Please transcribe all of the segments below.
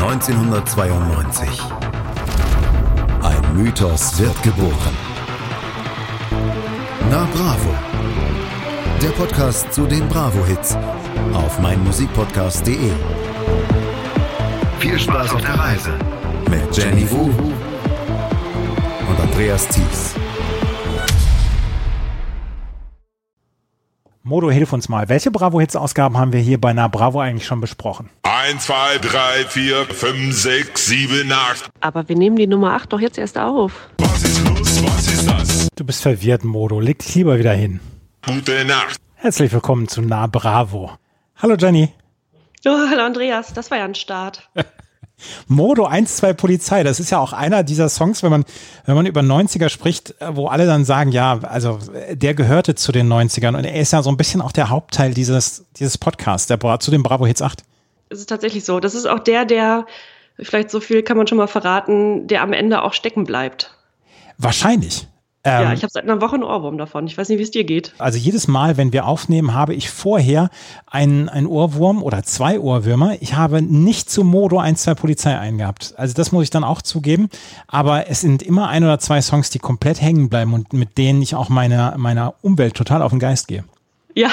1992. Ein Mythos wird geboren. Na Bravo. Der Podcast zu den Bravo-Hits auf meinmusikpodcast.de. Viel Spaß auf der Reise mit Jenny Wu und Andreas Thies. Modo, hilf uns mal. Welche Bravo-Hits-Ausgaben haben wir hier bei Na Bravo eigentlich schon besprochen? 1, 2, 3, 4, 5, 6, 7, 8. Aber wir nehmen die Nummer 8 doch jetzt erst auf. Was ist los? Was ist das? Du bist verwirrt, Modo. Leg dich lieber wieder hin. Gute Nacht. Herzlich willkommen zu Na Bravo. Hallo Jenny. Oh, hallo Andreas, das war ja ein Start. Modo 1-2 Polizei, das ist ja auch einer dieser Songs, wenn man, wenn man über 90er spricht, wo alle dann sagen, ja, also der gehörte zu den 90ern und er ist ja so ein bisschen auch der Hauptteil dieses, dieses Podcasts, der zu den Bravo Hits 8. Es ist tatsächlich so. Das ist auch der, der, vielleicht so viel kann man schon mal verraten, der am Ende auch stecken bleibt. Wahrscheinlich. ja, Ähm, ich habe seit einer Woche einen Ohrwurm davon. Ich weiß nicht, wie es dir geht. Also jedes Mal, wenn wir aufnehmen, habe ich vorher einen, einen Ohrwurm oder zwei Ohrwürmer. Ich habe nicht zu Modo 1, 2 Polizei eingehabt. Also das muss ich dann auch zugeben. Aber es sind immer ein oder zwei Songs, die komplett hängen bleiben und mit denen ich auch meiner, meiner Umwelt total auf den Geist gehe. Ja,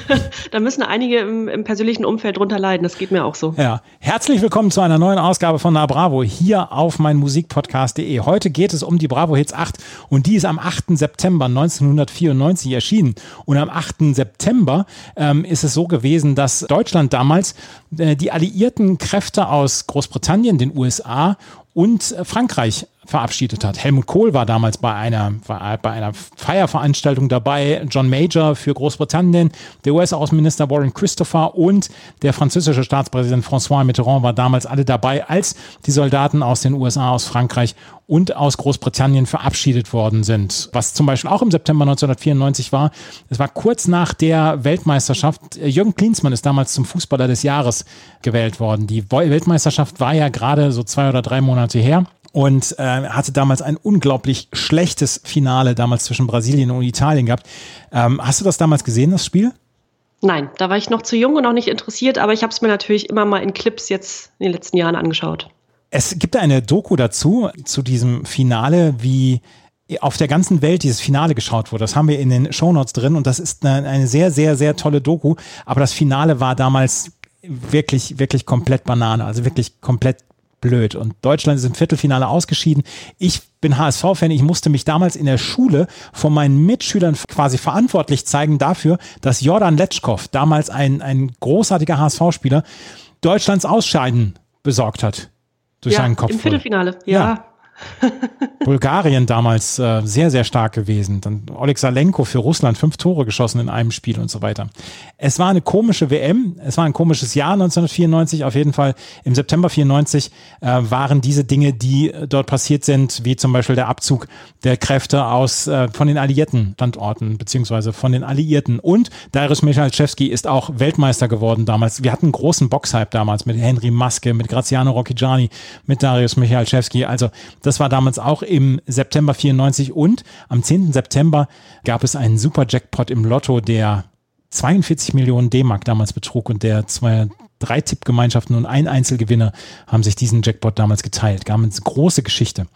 da müssen einige im, im persönlichen Umfeld drunter leiden. Das geht mir auch so. Ja, herzlich willkommen zu einer neuen Ausgabe von Na Bravo hier auf meinmusikpodcast.de. Heute geht es um die Bravo Hits 8 und die ist am 8. September 1994 erschienen. Und am 8. September ähm, ist es so gewesen, dass Deutschland damals äh, die alliierten Kräfte aus Großbritannien, den USA und äh, Frankreich verabschiedet hat. Helmut Kohl war damals bei einer, bei einer Feierveranstaltung dabei, John Major für Großbritannien, der US-Außenminister Warren Christopher und der französische Staatspräsident François Mitterrand war damals alle dabei, als die Soldaten aus den USA, aus Frankreich und aus Großbritannien verabschiedet worden sind. Was zum Beispiel auch im September 1994 war, es war kurz nach der Weltmeisterschaft. Jürgen Klinsmann ist damals zum Fußballer des Jahres gewählt worden. Die Weltmeisterschaft war ja gerade so zwei oder drei Monate her und äh, hatte damals ein unglaublich schlechtes Finale damals zwischen Brasilien und Italien gehabt. Ähm, hast du das damals gesehen, das Spiel? Nein, da war ich noch zu jung und auch nicht interessiert, aber ich habe es mir natürlich immer mal in Clips jetzt in den letzten Jahren angeschaut. Es gibt eine Doku dazu, zu diesem Finale, wie auf der ganzen Welt dieses Finale geschaut wurde. Das haben wir in den Shownotes drin und das ist eine, eine sehr, sehr, sehr tolle Doku. Aber das Finale war damals wirklich, wirklich komplett Banane, also wirklich komplett blöd. Und Deutschland ist im Viertelfinale ausgeschieden. Ich bin HSV-Fan. Ich musste mich damals in der Schule von meinen Mitschülern quasi verantwortlich zeigen dafür, dass Jordan Letschkow, damals ein, ein großartiger HSV-Spieler, Deutschlands Ausscheiden besorgt hat. Durch ja, seinen Kopf. im Viertelfinale. Ja. Ja. Bulgarien damals äh, sehr, sehr stark gewesen. Dann Oleg Salenko für Russland fünf Tore geschossen in einem Spiel und so weiter. Es war eine komische WM, es war ein komisches Jahr 1994, auf jeden Fall im September 94 äh, waren diese Dinge, die dort passiert sind, wie zum Beispiel der Abzug der Kräfte aus äh, von den alliierten Standorten, beziehungsweise von den Alliierten. Und Darius Michalczewski ist auch Weltmeister geworden damals. Wir hatten großen Boxhype damals mit Henry Maske, mit Graziano Rocchigiani, mit Darius Michalczewski. Also das war damals auch im September 94 und am 10. September gab es einen Super Jackpot im Lotto, der 42 Millionen D-Mark damals betrug und der zwei, drei Tippgemeinschaften und ein Einzelgewinner haben sich diesen Jackpot damals geteilt. Gab eine große Geschichte.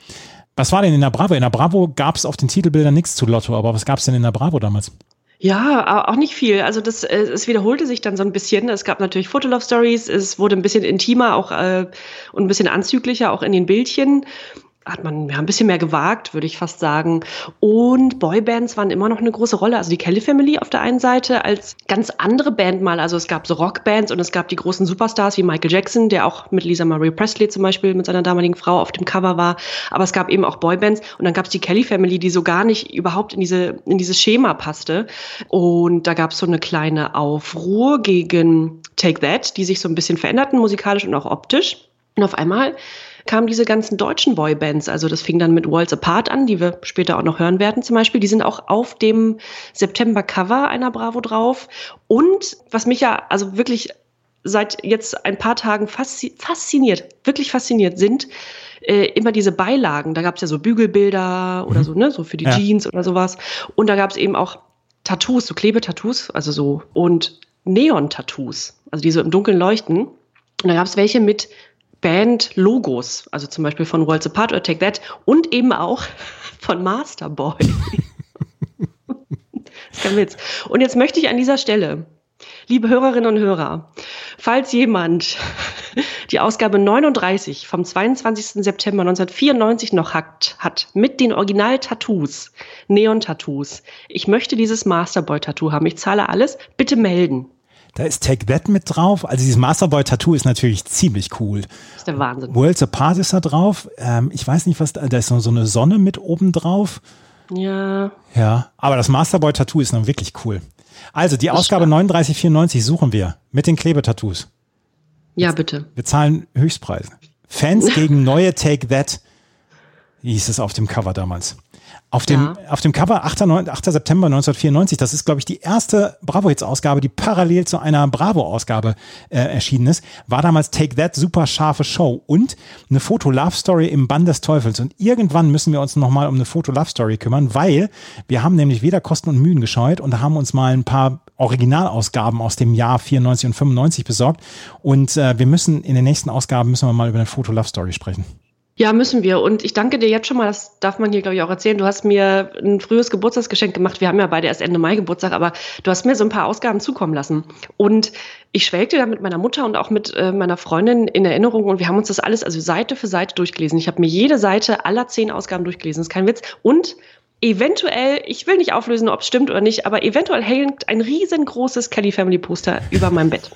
Was war denn in der Bravo? In der Bravo gab es auf den Titelbildern nichts zu Lotto, aber was gab es denn in der Bravo damals? Ja, auch nicht viel. Also das, äh, es wiederholte sich dann so ein bisschen. Es gab natürlich Fotolove Stories, es wurde ein bisschen intimer auch äh, und ein bisschen anzüglicher auch in den Bildchen. Hat man ja, ein bisschen mehr gewagt, würde ich fast sagen. Und Boybands waren immer noch eine große Rolle. Also die Kelly Family auf der einen Seite als ganz andere Band mal. Also es gab so Rockbands und es gab die großen Superstars wie Michael Jackson, der auch mit Lisa Marie Presley zum Beispiel mit seiner damaligen Frau auf dem Cover war. Aber es gab eben auch Boybands und dann gab es die Kelly Family, die so gar nicht überhaupt in diese in dieses Schema passte. Und da gab es so eine kleine Aufruhr gegen Take That, die sich so ein bisschen veränderten musikalisch und auch optisch. Und auf einmal kamen diese ganzen deutschen Boybands. Also das fing dann mit Worlds Apart an, die wir später auch noch hören werden zum Beispiel. Die sind auch auf dem September-Cover einer Bravo drauf. Und was mich ja also wirklich seit jetzt ein paar Tagen faszi fasziniert, wirklich fasziniert sind, äh, immer diese Beilagen. Da gab es ja so Bügelbilder oder so, ne, so für die Ja. Jeans oder sowas. Und da gab es eben auch Tattoos, so Klebetattoos, also so und Neon-Tattoos, also die so im Dunkeln leuchten. Und da gab es welche mit Band-Logos, also zum Beispiel von Worlds Apart oder Take That und eben auch von Masterboy. ist kein Witz. Und jetzt möchte ich an dieser Stelle Liebe Hörerinnen und Hörer, falls jemand die Ausgabe 39 vom 22. September 1994 noch hat, hat mit den Original-Tattoos, Neon-Tattoos, ich möchte dieses Masterboy-Tattoo haben, ich zahle alles, bitte melden. Da ist Take That mit drauf. Also dieses Masterboy-Tattoo ist natürlich ziemlich cool. Das ist der Wahnsinn. Worlds Apart ist da drauf. Ähm, ich weiß nicht, was da, da ist so eine Sonne mit oben drauf. Ja. Ja, aber das Masterboy-Tattoo ist dann wirklich cool. Also die Ausgabe 3994 suchen wir mit den Klebetattoos. Ja, bitte. Wir zahlen Höchstpreise. Fans gegen neue Take That, hieß es auf dem Cover damals. Auf dem, ja. auf dem Cover 8. 8. September 1994, das ist, glaube ich, die erste Bravo-Hits-Ausgabe, die parallel zu einer Bravo-Ausgabe äh, erschienen ist, war damals Take That, super scharfe Show und eine Foto-Love-Story im Bann des Teufels. Und irgendwann müssen wir uns nochmal um eine Foto-Love-Story kümmern, weil wir haben nämlich weder Kosten und Mühen gescheut und haben uns mal ein paar Originalausgaben aus dem Jahr 94 und 95 besorgt. Und äh, wir müssen in den nächsten Ausgaben müssen wir mal über eine Foto-Love-Story sprechen. Ja, müssen wir. Und ich danke dir jetzt schon mal, das darf man hier, glaube ich, auch erzählen. Du hast mir ein frühes Geburtstagsgeschenk gemacht. Wir haben ja beide erst Ende Mai Geburtstag, aber du hast mir so ein paar Ausgaben zukommen lassen. Und ich schwelgte da mit meiner Mutter und auch mit äh, meiner Freundin in Erinnerung und wir haben uns das alles, also Seite für Seite durchgelesen. Ich habe mir jede Seite aller zehn Ausgaben durchgelesen. Das ist kein Witz. Und eventuell, ich will nicht auflösen, ob es stimmt oder nicht, aber eventuell hängt ein riesengroßes Kelly Family Poster über meinem Bett.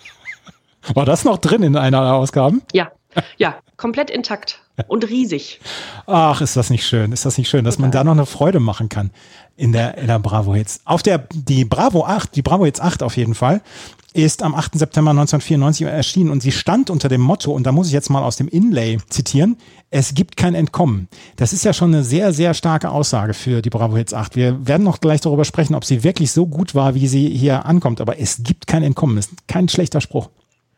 War das noch drin in einer der Ausgaben? Ja, ja, komplett intakt und riesig. Ach, ist das nicht schön? Ist das nicht schön, dass man da noch eine Freude machen kann in der, in der Bravo Hits? Auf der, die Bravo 8, die Bravo Hits 8 auf jeden Fall, ist am 8. September 1994 erschienen und sie stand unter dem Motto, und da muss ich jetzt mal aus dem Inlay zitieren, es gibt kein Entkommen. Das ist ja schon eine sehr, sehr starke Aussage für die Bravo Hits 8. Wir werden noch gleich darüber sprechen, ob sie wirklich so gut war, wie sie hier ankommt, aber es gibt kein Entkommen. Das ist kein schlechter Spruch.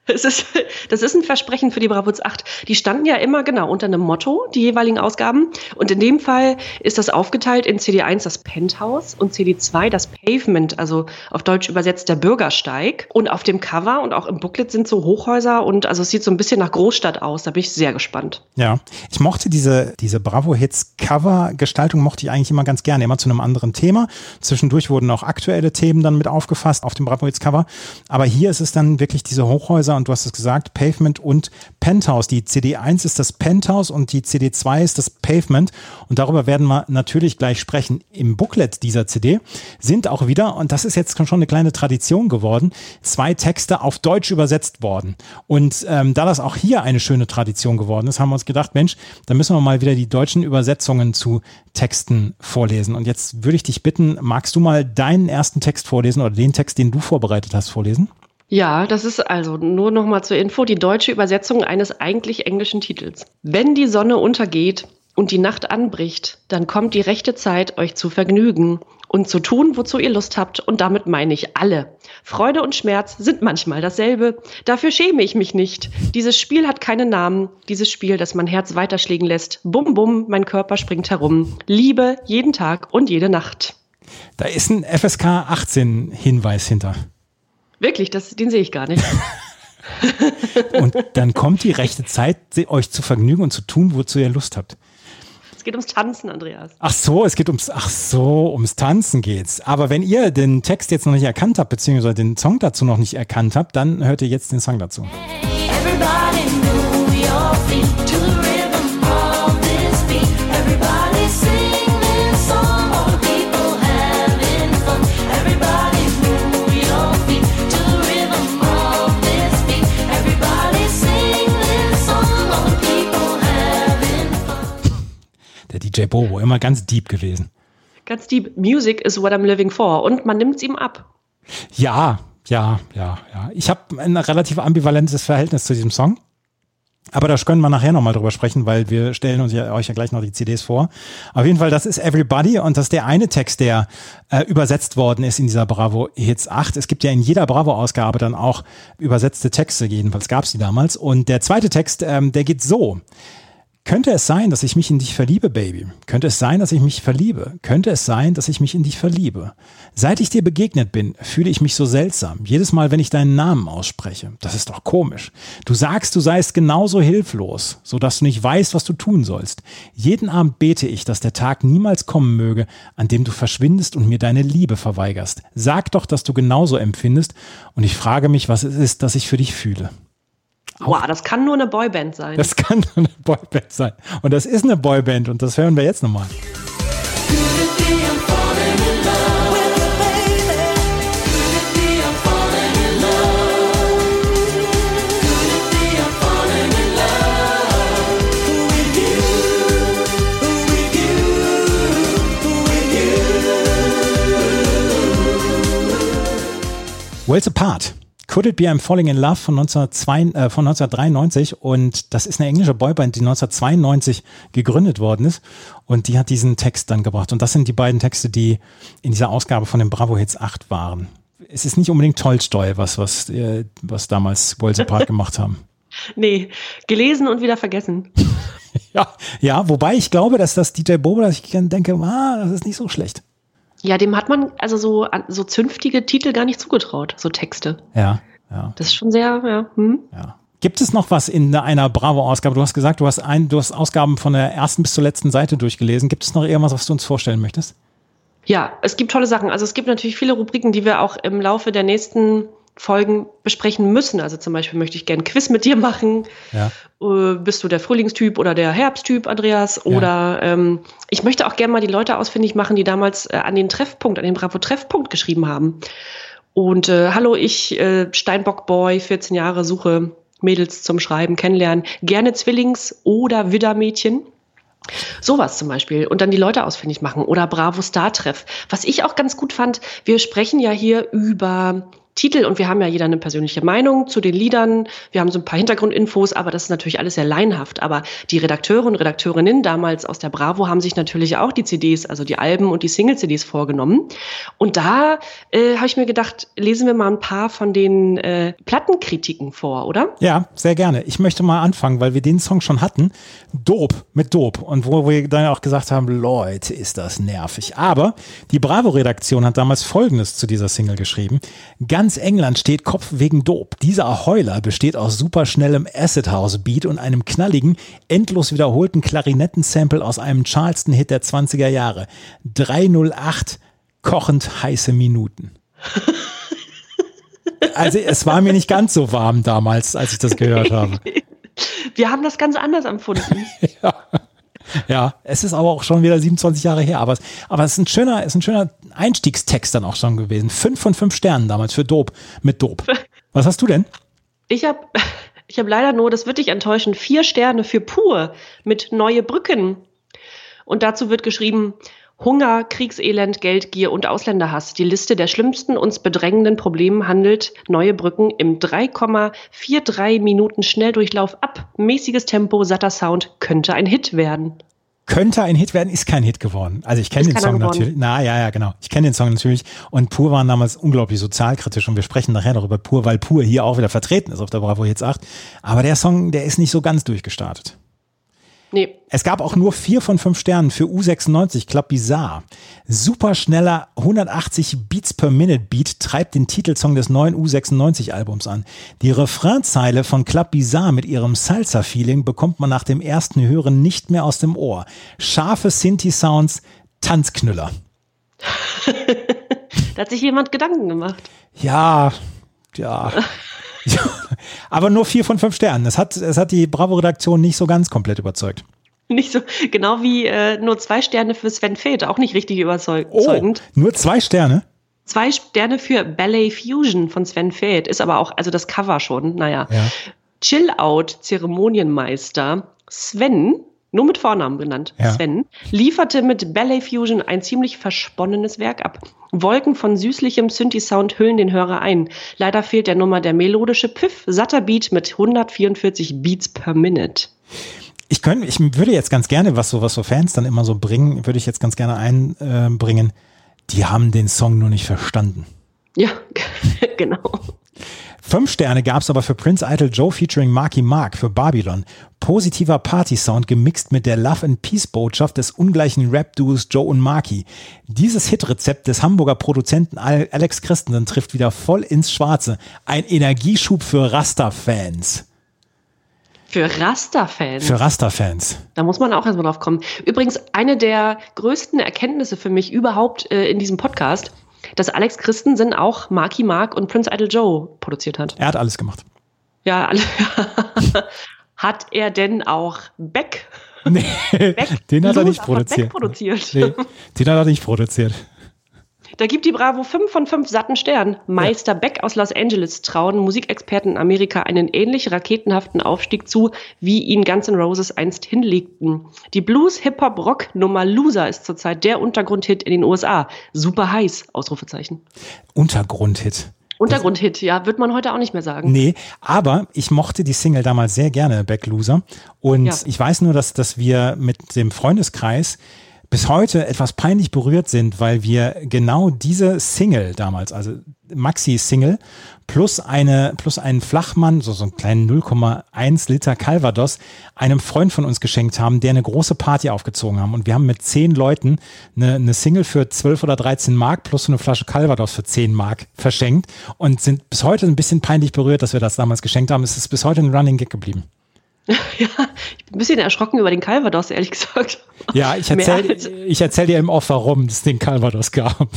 Es ist, das ist ein Versprechen für die Bravos 8. Die standen ja immer genau unter einem Motto, die jeweiligen Ausgaben. Und in dem Fall ist das aufgeteilt in CD1 das Penthouse und CD2 das Pavement, also auf Deutsch übersetzt der Bürgersteig. Und auf dem Cover und auch im Booklet sind so Hochhäuser und also es sieht so ein bisschen nach Großstadt aus. Da bin ich sehr gespannt. Ja, ich mochte diese, diese Bravo-Hits-Cover-Gestaltung mochte ich eigentlich immer ganz gerne, immer zu einem anderen Thema. Zwischendurch wurden auch aktuelle Themen dann mit aufgefasst auf dem Bravo-Hits-Cover. Aber hier ist es dann wirklich diese Hochhäuser und du hast es gesagt, Pavement und Penthouse. Die CD1 ist das Penthouse und die CD2 ist das Pavement. Und darüber werden wir natürlich gleich sprechen. Im Booklet dieser CD sind auch wieder, und das ist jetzt schon eine kleine Tradition geworden, zwei Texte auf Deutsch übersetzt worden. Und ähm, da das auch hier eine schöne Tradition geworden ist, haben wir uns gedacht, Mensch, da müssen wir mal wieder die deutschen Übersetzungen zu Texten vorlesen. Und jetzt würde ich dich bitten, magst du mal deinen ersten Text vorlesen oder den Text, den du vorbereitet hast, vorlesen? Ja, das ist also nur noch mal zur Info die deutsche Übersetzung eines eigentlich englischen Titels. Wenn die Sonne untergeht und die Nacht anbricht, dann kommt die rechte Zeit, euch zu vergnügen und zu tun, wozu ihr Lust habt. Und damit meine ich alle. Freude und Schmerz sind manchmal dasselbe. Dafür schäme ich mich nicht. Dieses Spiel hat keinen Namen. Dieses Spiel, das mein Herz weiterschlägen lässt. Bum, bum, mein Körper springt herum. Liebe jeden Tag und jede Nacht. Da ist ein FSK 18 Hinweis hinter. Wirklich, das, den sehe ich gar nicht. und dann kommt die rechte Zeit, euch zu vergnügen und zu tun, wozu ihr Lust habt. Es geht ums Tanzen, Andreas. Ach so, es geht ums, ach so, ums Tanzen geht's. Aber wenn ihr den Text jetzt noch nicht erkannt habt, beziehungsweise den Song dazu noch nicht erkannt habt, dann hört ihr jetzt den Song dazu. Everybody move your feet DJ Bobo, immer ganz deep gewesen. Ganz deep. Music is what I'm living for. Und man nimmt es ihm ab. Ja, ja, ja, ja. Ich habe ein relativ ambivalentes Verhältnis zu diesem Song. Aber da können wir nachher nochmal drüber sprechen, weil wir stellen uns ja, euch ja gleich noch die CDs vor. Auf jeden Fall, das ist Everybody und das ist der eine Text, der äh, übersetzt worden ist in dieser Bravo Hits 8. Es gibt ja in jeder Bravo-Ausgabe dann auch übersetzte Texte, jedenfalls gab es die damals. Und der zweite Text, ähm, der geht so. Könnte es sein, dass ich mich in dich verliebe, Baby? Könnte es sein, dass ich mich verliebe? Könnte es sein, dass ich mich in dich verliebe? Seit ich dir begegnet bin, fühle ich mich so seltsam. Jedes Mal, wenn ich deinen Namen ausspreche. Das ist doch komisch. Du sagst, du seist genauso hilflos, so dass du nicht weißt, was du tun sollst. Jeden Abend bete ich, dass der Tag niemals kommen möge, an dem du verschwindest und mir deine Liebe verweigerst. Sag doch, dass du genauso empfindest und ich frage mich, was es ist, das ich für dich fühle. Wow, das kann nur eine Boyband sein. Das kann nur eine Boyband sein. Und das ist eine Boyband und das hören wir jetzt nochmal. Worlds Apart. Could It Be I'm Falling in Love von, 1902, äh, von 1993 und das ist eine englische Boyband, die 1992 gegründet worden ist und die hat diesen Text dann gebracht und das sind die beiden Texte, die in dieser Ausgabe von den Bravo Hits 8 waren. Es ist nicht unbedingt Tolstoi, was, was, äh, was damals Worlds Apart gemacht haben. Nee, gelesen und wieder vergessen. ja, ja, wobei ich glaube, dass das DJ Bobo, dass ich denke, ah, das ist nicht so schlecht. Ja, dem hat man also so, so zünftige Titel gar nicht zugetraut, so Texte. Ja, ja. Das ist schon sehr, ja. Hm. ja. Gibt es noch was in einer Bravo-Ausgabe? Du hast gesagt, du hast, ein, du hast Ausgaben von der ersten bis zur letzten Seite durchgelesen. Gibt es noch irgendwas, was du uns vorstellen möchtest? Ja, es gibt tolle Sachen. Also es gibt natürlich viele Rubriken, die wir auch im Laufe der nächsten Folgen besprechen müssen. Also zum Beispiel möchte ich gerne Quiz mit dir machen. Ja. Äh, bist du der Frühlingstyp oder der Herbsttyp, Andreas? Oder ja. ähm, ich möchte auch gerne mal die Leute ausfindig machen, die damals äh, an den Treffpunkt, an den Bravo-Treffpunkt geschrieben haben. Und äh, hallo, ich, äh, Steinbock-Boy, 14 Jahre, suche Mädels zum Schreiben, kennenlernen. Gerne Zwillings- oder Widdermädchen. Sowas zum Beispiel. Und dann die Leute ausfindig machen. Oder Bravo Star Treff. Was ich auch ganz gut fand, wir sprechen ja hier über Titel und wir haben ja jeder eine persönliche Meinung zu den Liedern. Wir haben so ein paar Hintergrundinfos, aber das ist natürlich alles sehr leinhaft. Aber die Redakteure und Redakteurinnen damals aus der Bravo haben sich natürlich auch die CDs, also die Alben und die Single-CDs vorgenommen. Und da äh, habe ich mir gedacht, lesen wir mal ein paar von den äh, Plattenkritiken vor, oder? Ja, sehr gerne. Ich möchte mal anfangen, weil wir den Song schon hatten. Dope mit Dope. Und wo wir dann auch gesagt haben, Leute, ist das nervig. Aber die Bravo-Redaktion hat damals Folgendes zu dieser Single geschrieben. Ganz Ganz England steht Kopf wegen Dope. Dieser Heuler besteht aus superschnellem Acid House Beat und einem knalligen, endlos wiederholten Klarinettensample aus einem Charleston-Hit der 20er Jahre. 308 kochend heiße Minuten. Also es war mir nicht ganz so warm damals, als ich das gehört habe. Wir haben das ganz anders empfunden. ja. Ja, es ist aber auch schon wieder 27 Jahre her. Aber, aber es ist ein schöner, ist ein schöner Einstiegstext dann auch schon gewesen. Fünf von fünf Sternen damals für Dope mit Dope. Was hast du denn? Ich habe ich hab leider nur, das wird dich enttäuschen, vier Sterne für Pur mit Neue Brücken. Und dazu wird geschrieben, Hunger, Kriegselend, Geldgier und Ausländerhass. Die Liste der schlimmsten uns bedrängenden Probleme handelt Neue Brücken im 3,43 Minuten Schnelldurchlauf ab. Mäßiges Tempo, satter Sound könnte ein Hit werden. Könnte ein Hit werden, ist kein Hit geworden. Also ich kenne den Song natürlich. Na ja, ja, genau. Ich kenne den Song natürlich. Und Pur waren damals unglaublich sozialkritisch und wir sprechen nachher darüber Pur, weil Pur hier auch wieder vertreten ist auf der Bravo Hits 8. Aber der Song, der ist nicht so ganz durchgestartet. Nee. Es gab auch nur vier von fünf Sternen für U96 Club Bizarre. Superschneller 180 Beats per Minute Beat treibt den Titelsong des neuen U96 Albums an. Die Refrainzeile von Club Bizarre mit ihrem Salsa-Feeling bekommt man nach dem ersten Hören nicht mehr aus dem Ohr. Scharfe Sinti-Sounds, Tanzknüller. da hat sich jemand Gedanken gemacht. Ja, ja. Aber nur vier von fünf Sternen. Es hat, es hat die Bravo-Redaktion nicht so ganz komplett überzeugt. Nicht so, genau wie äh, nur zwei Sterne für Sven Feth, auch nicht richtig überzeugend. Oh, nur zwei Sterne? Zwei Sterne für Ballet Fusion von Sven Feth, ist aber auch, also das Cover schon, naja. Ja. Chill Out, Zeremonienmeister, Sven nur mit Vornamen benannt, ja. Sven, lieferte mit Ballet Fusion ein ziemlich versponnenes Werk ab. Wolken von süßlichem Synthi-Sound hüllen den Hörer ein. Leider fehlt der Nummer der melodische Piff, satter Beat mit 144 Beats per Minute. Ich könnte, ich würde jetzt ganz gerne, was so, was so Fans dann immer so bringen, würde ich jetzt ganz gerne einbringen. Äh, die haben den Song nur nicht verstanden. Ja, genau. Fünf Sterne gab es aber für Prince Idol Joe featuring Marky Mark für Babylon. Positiver Party-Sound gemixt mit der Love and Peace-Botschaft des ungleichen Rap-Duos Joe und Marky. Dieses Hitrezept des Hamburger Produzenten Alex Christensen trifft wieder voll ins Schwarze. Ein Energieschub für Rasta-Fans. Für Rasta-Fans. Für Rasta-Fans. Da muss man auch erstmal drauf kommen. Übrigens, eine der größten Erkenntnisse für mich überhaupt äh, in diesem Podcast dass Alex Christensen auch Marky Mark und Prince Idol Joe produziert hat. Er hat alles gemacht. Ja, alle, hat er denn auch Beck? Nee, Beck den hat er nicht produziert. produziert. Nee, den hat er nicht produziert. Da gibt die Bravo 5 von 5 satten Sternen. Meister ja. Beck aus Los Angeles trauen Musikexperten in Amerika einen ähnlich raketenhaften Aufstieg zu, wie ihn Guns N' Roses einst hinlegten. Die Blues-Hip-Hop-Rock-Nummer Loser ist zurzeit der Untergrundhit in den USA. Super heiß, Ausrufezeichen. Untergrundhit. Untergrundhit, ja, wird man heute auch nicht mehr sagen. Nee, aber ich mochte die Single damals sehr gerne, Beck Loser. Und ja. ich weiß nur, dass, dass wir mit dem Freundeskreis bis heute etwas peinlich berührt sind, weil wir genau diese Single damals, also Maxi-Single, plus eine, plus einen Flachmann, so, so einen kleinen 0,1 Liter Calvados, einem Freund von uns geschenkt haben, der eine große Party aufgezogen haben. Und wir haben mit zehn Leuten eine, eine Single für 12 oder 13 Mark plus eine Flasche Calvados für 10 Mark verschenkt und sind bis heute ein bisschen peinlich berührt, dass wir das damals geschenkt haben. Es ist bis heute ein Running Gag geblieben. Ja, ich bin ein bisschen erschrocken über den Calvados, ehrlich gesagt. Ja, ich erzähle erzähl dir im Off, warum es den Calvados gab.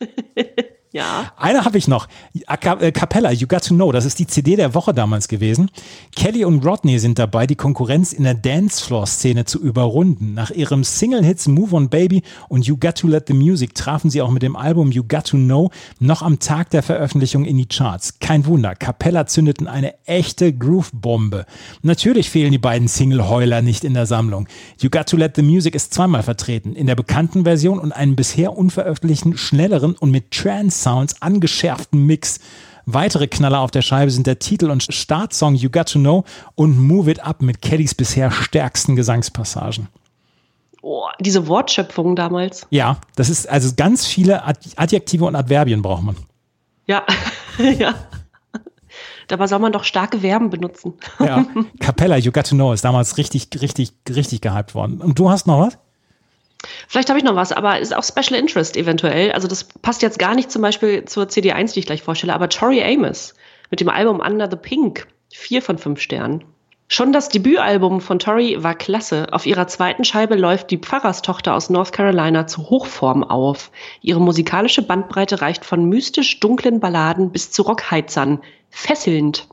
Ja. Eine habe ich noch. Äh, Capella, You Got to Know. Das ist die CD der Woche damals gewesen. Kelly und Rodney sind dabei, die Konkurrenz in der Dancefloor-Szene zu überrunden. Nach ihrem Single-Hits Move on Baby und You Got to Let the Music trafen sie auch mit dem Album You Got to Know noch am Tag der Veröffentlichung in die Charts. Kein Wunder. Capella zündeten eine echte Groove-Bombe. Natürlich fehlen die beiden Single-Heuler nicht in der Sammlung. You Got to Let the Music ist zweimal vertreten. In der bekannten Version und einem bisher unveröffentlichten, schnelleren und mit Trance Sounds angeschärften Mix. Weitere Knaller auf der Scheibe sind der Titel und Startsong You Got to Know und Move It Up mit Kellys bisher stärksten Gesangspassagen. Oh, diese Wortschöpfung damals. Ja, das ist also ganz viele Adjektive und Adverbien braucht man. Ja, ja. Dabei soll man doch starke Verben benutzen. Ja, Capella, You Got to Know ist damals richtig, richtig, richtig gehypt worden. Und du hast noch was? Vielleicht habe ich noch was, aber ist auch Special Interest eventuell. Also das passt jetzt gar nicht zum Beispiel zur CD1, die ich gleich vorstelle, aber Tori Amos mit dem Album Under the Pink, vier von fünf Sternen. Schon das Debütalbum von Tori war klasse. Auf ihrer zweiten Scheibe läuft die Pfarrerstochter aus North Carolina zu Hochform auf. Ihre musikalische Bandbreite reicht von mystisch dunklen Balladen bis zu Rockheizern. Fesselnd.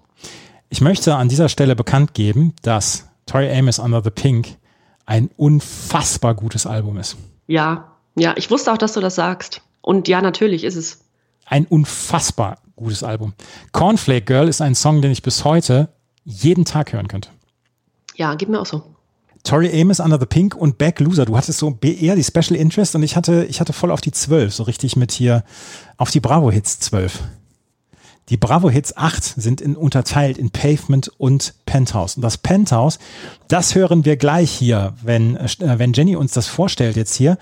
Ich möchte an dieser Stelle bekannt geben, dass Tori Amos Under the Pink ein unfassbar gutes Album ist. Ja, ja, ich wusste auch, dass du das sagst. Und ja, natürlich ist es. Ein unfassbar gutes Album. Cornflake Girl ist ein Song, den ich bis heute jeden Tag hören könnte. Ja, geht mir auch so. Tori Amos Under the Pink und Back Loser. Du hattest so eher die Special Interest und ich hatte, ich hatte voll auf die 12, so richtig mit hier auf die Bravo Hits 12. Die Bravo Hits 8 sind in, unterteilt in Pavement und Penthouse. Und das Penthouse, das hören wir gleich hier, wenn, äh, wenn Jenny uns das vorstellt jetzt hier.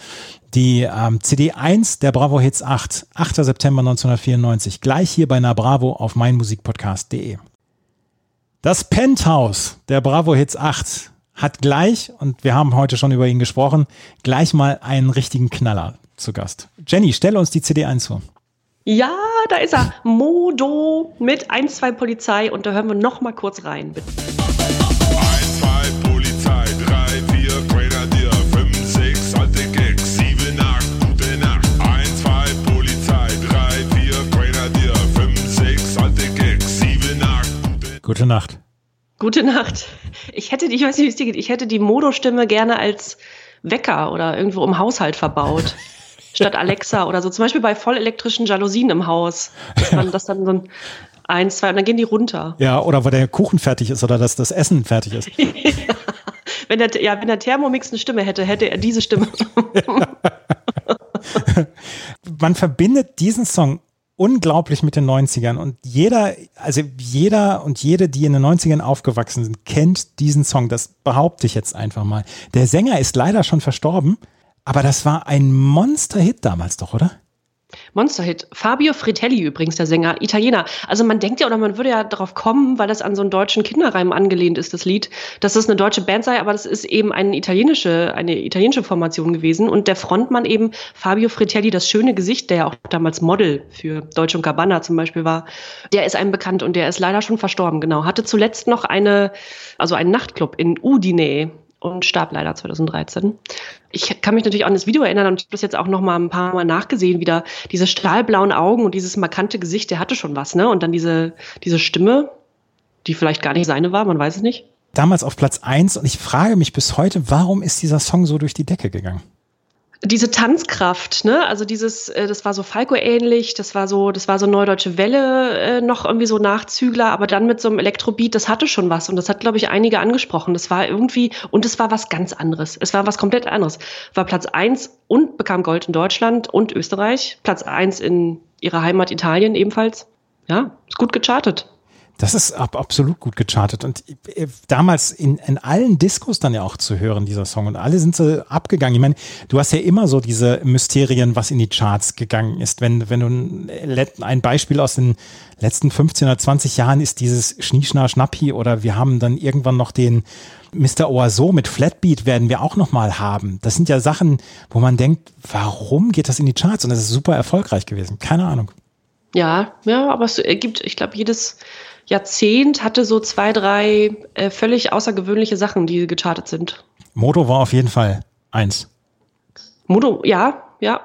Die ähm, CD 1 der Bravo Hits 8, 8. September 1994, gleich hier bei Na Bravo auf meinmusikpodcast.de. Das Penthouse der Bravo Hits 8 hat gleich, und wir haben heute schon über ihn gesprochen, gleich mal einen richtigen Knaller zu Gast. Jenny, stelle uns die CD 1 vor. Ja, da ist er. Modo mit 1, 2 Polizei. Und da hören wir noch mal kurz rein, bitte. 1, 2 Polizei, 3, 4 Grenadier, 5, 6 alte Gags, 7, 8 gute Nacht. 1, 2 Polizei, 3, 4 Grenadier, 5, 6 alte Gags, 7, 8 gute Gute Nacht. Gute Nacht. Ich hätte, ich weiß nicht, wie es dir geht, ich hätte die Modo-Stimme gerne als Wecker oder irgendwo im Haushalt verbaut statt Alexa oder so. Zum Beispiel bei vollelektrischen Jalousien im Haus. Dass man das dann so ein eins, zwei und dann gehen die runter. Ja, oder wo der Kuchen fertig ist oder dass das Essen fertig ist. ja. Wenn der, ja, wenn der Thermomix eine Stimme hätte, hätte er diese Stimme. Man verbindet diesen Song unglaublich mit den 90ern und jeder, also jeder und jede, die in den 90ern aufgewachsen sind, kennt diesen Song. Das behaupte ich jetzt einfach mal. Der Sänger ist leider schon verstorben, aber das war ein Monster-Hit damals doch, oder? Monsterhit. Fabio Fritelli übrigens, der Sänger, Italiener. Also man denkt ja oder man würde ja darauf kommen, weil das an so einen deutschen Kinderreim angelehnt ist, das Lied, dass das eine deutsche Band sei, aber das ist eben eine italienische, eine italienische Formation gewesen. Und der Frontmann eben Fabio Fritelli, das schöne Gesicht, der ja auch damals Model für Deutsche und Gabbana zum Beispiel war, der ist einem bekannt und der ist leider schon verstorben, genau. Hatte zuletzt noch eine, also einen Nachtclub in Udine und starb leider 2013. Ich kann mich natürlich an das Video erinnern und ich habe das jetzt auch noch mal ein paar Mal nachgesehen, wieder diese stahlblauen Augen und dieses markante Gesicht, der hatte schon was, ne? Und dann diese, diese Stimme, die vielleicht gar nicht seine war, man weiß es nicht. Damals auf Platz eins und ich frage mich bis heute, warum ist dieser Song so durch die Decke gegangen? Diese Tanzkraft, ne? Also dieses, äh, das war so Falco-ähnlich, das war so, das war so Neudeutsche Welle äh, noch irgendwie so Nachzügler, aber dann mit so einem Elektrobeat, das hatte schon was und das hat, glaube ich, einige angesprochen. Das war irgendwie, und es war was ganz anderes. Es war was komplett anderes. War Platz eins und bekam Gold in Deutschland und Österreich. Platz eins in ihrer Heimat Italien ebenfalls. Ja, ist gut gechartet. Das ist ab, absolut gut gechartet und äh, damals in, in allen Diskos dann ja auch zu hören, dieser Song. Und alle sind so abgegangen. Ich meine, du hast ja immer so diese Mysterien, was in die Charts gegangen ist. Wenn, wenn du ein, ein Beispiel aus den letzten 15 oder 20 Jahren ist dieses Schnieschnar Schnappi oder wir haben dann irgendwann noch den Mr. Oiseau mit Flatbeat werden wir auch noch mal haben. Das sind ja Sachen, wo man denkt, warum geht das in die Charts? Und das ist super erfolgreich gewesen. Keine Ahnung. Ja, ja, aber es gibt, ich glaube, jedes Jahrzehnt hatte so zwei, drei äh, völlig außergewöhnliche Sachen, die gechartet sind. Modo war auf jeden Fall eins. Modo, ja, ja.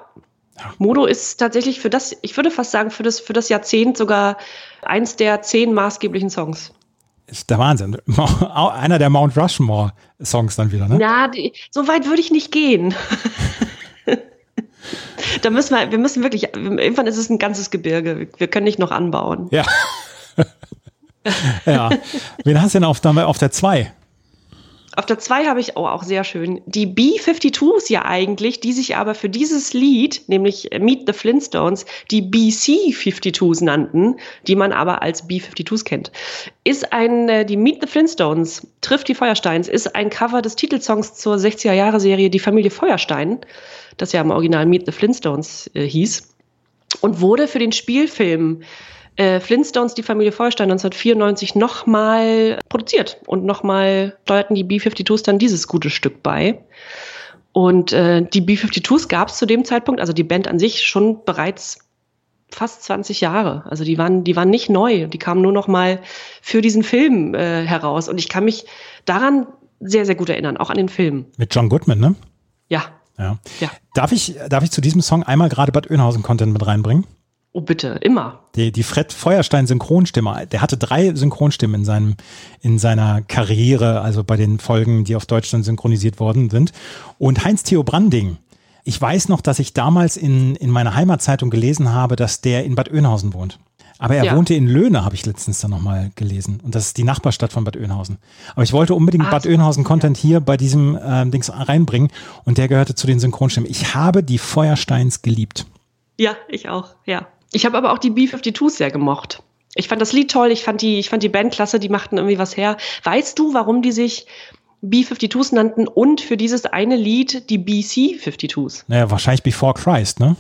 ja. Modo ist tatsächlich für das, ich würde fast sagen, für das, für das Jahrzehnt sogar eins der zehn maßgeblichen Songs. Ist der Wahnsinn. Einer der Mount Rushmore-Songs dann wieder, ne? Ja, die, so weit würde ich nicht gehen. da müssen wir, wir müssen wirklich, irgendwann ist es ein ganzes Gebirge. Wir können nicht noch anbauen. Ja. ja. Wen hast du denn auf, auf der 2? Auf der 2 habe ich, oh, auch sehr schön, die B-52s ja eigentlich, die sich aber für dieses Lied, nämlich Meet the Flintstones, die BC-52s nannten, die man aber als B-52s kennt. Ist ein, äh, die Meet the Flintstones, trifft die Feuersteins, ist ein Cover des Titelsongs zur 60er-Jahre-Serie Die Familie Feuerstein, das ja im Original Meet the Flintstones äh, hieß, und wurde für den Spielfilm äh, Flintstones, die Familie Feuerstein 1994 nochmal produziert und nochmal steuerten die B-52s dann dieses gute Stück bei. Und äh, die B-52s gab es zu dem Zeitpunkt, also die Band an sich, schon bereits fast 20 Jahre. Also die waren, die waren nicht neu. Die kamen nur noch mal für diesen Film äh, heraus. Und ich kann mich daran sehr, sehr gut erinnern, auch an den Film. Mit John Goodman, ne? Ja. Ja. ja. Darf, ich, darf ich zu diesem Song einmal gerade Bad Oeynhausen-Content mit reinbringen? Oh, bitte, immer. Die, die Fred Feuerstein Synchronstimme, der hatte drei Synchronstimmen in seinem, in seiner Karriere, also bei den Folgen, die auf Deutschland synchronisiert worden sind. Und Heinz Theo Branding, ich weiß noch, dass ich damals in, in meiner Heimatzeitung gelesen habe, dass der in Bad Oeynhausen wohnt. Aber er ja. wohnte in Löhne, habe ich letztens dann nochmal gelesen. Und das ist die Nachbarstadt von Bad Oeynhausen. Aber ich wollte unbedingt Ach, Bad Oeynhausen-Content hier bei diesem äh, Dings reinbringen. Und der gehörte zu den Synchronstimmen. Ich habe die Feuersteins geliebt. Ja, ich auch, ja. Ich habe aber auch die B-52s sehr gemocht. Ich fand das Lied toll, ich fand die, ich fand die Band klasse, die machten irgendwie was her. Weißt du, warum die sich B-52s nannten und für dieses eine Lied die BC-52s? Naja, wahrscheinlich Before Christ, ne?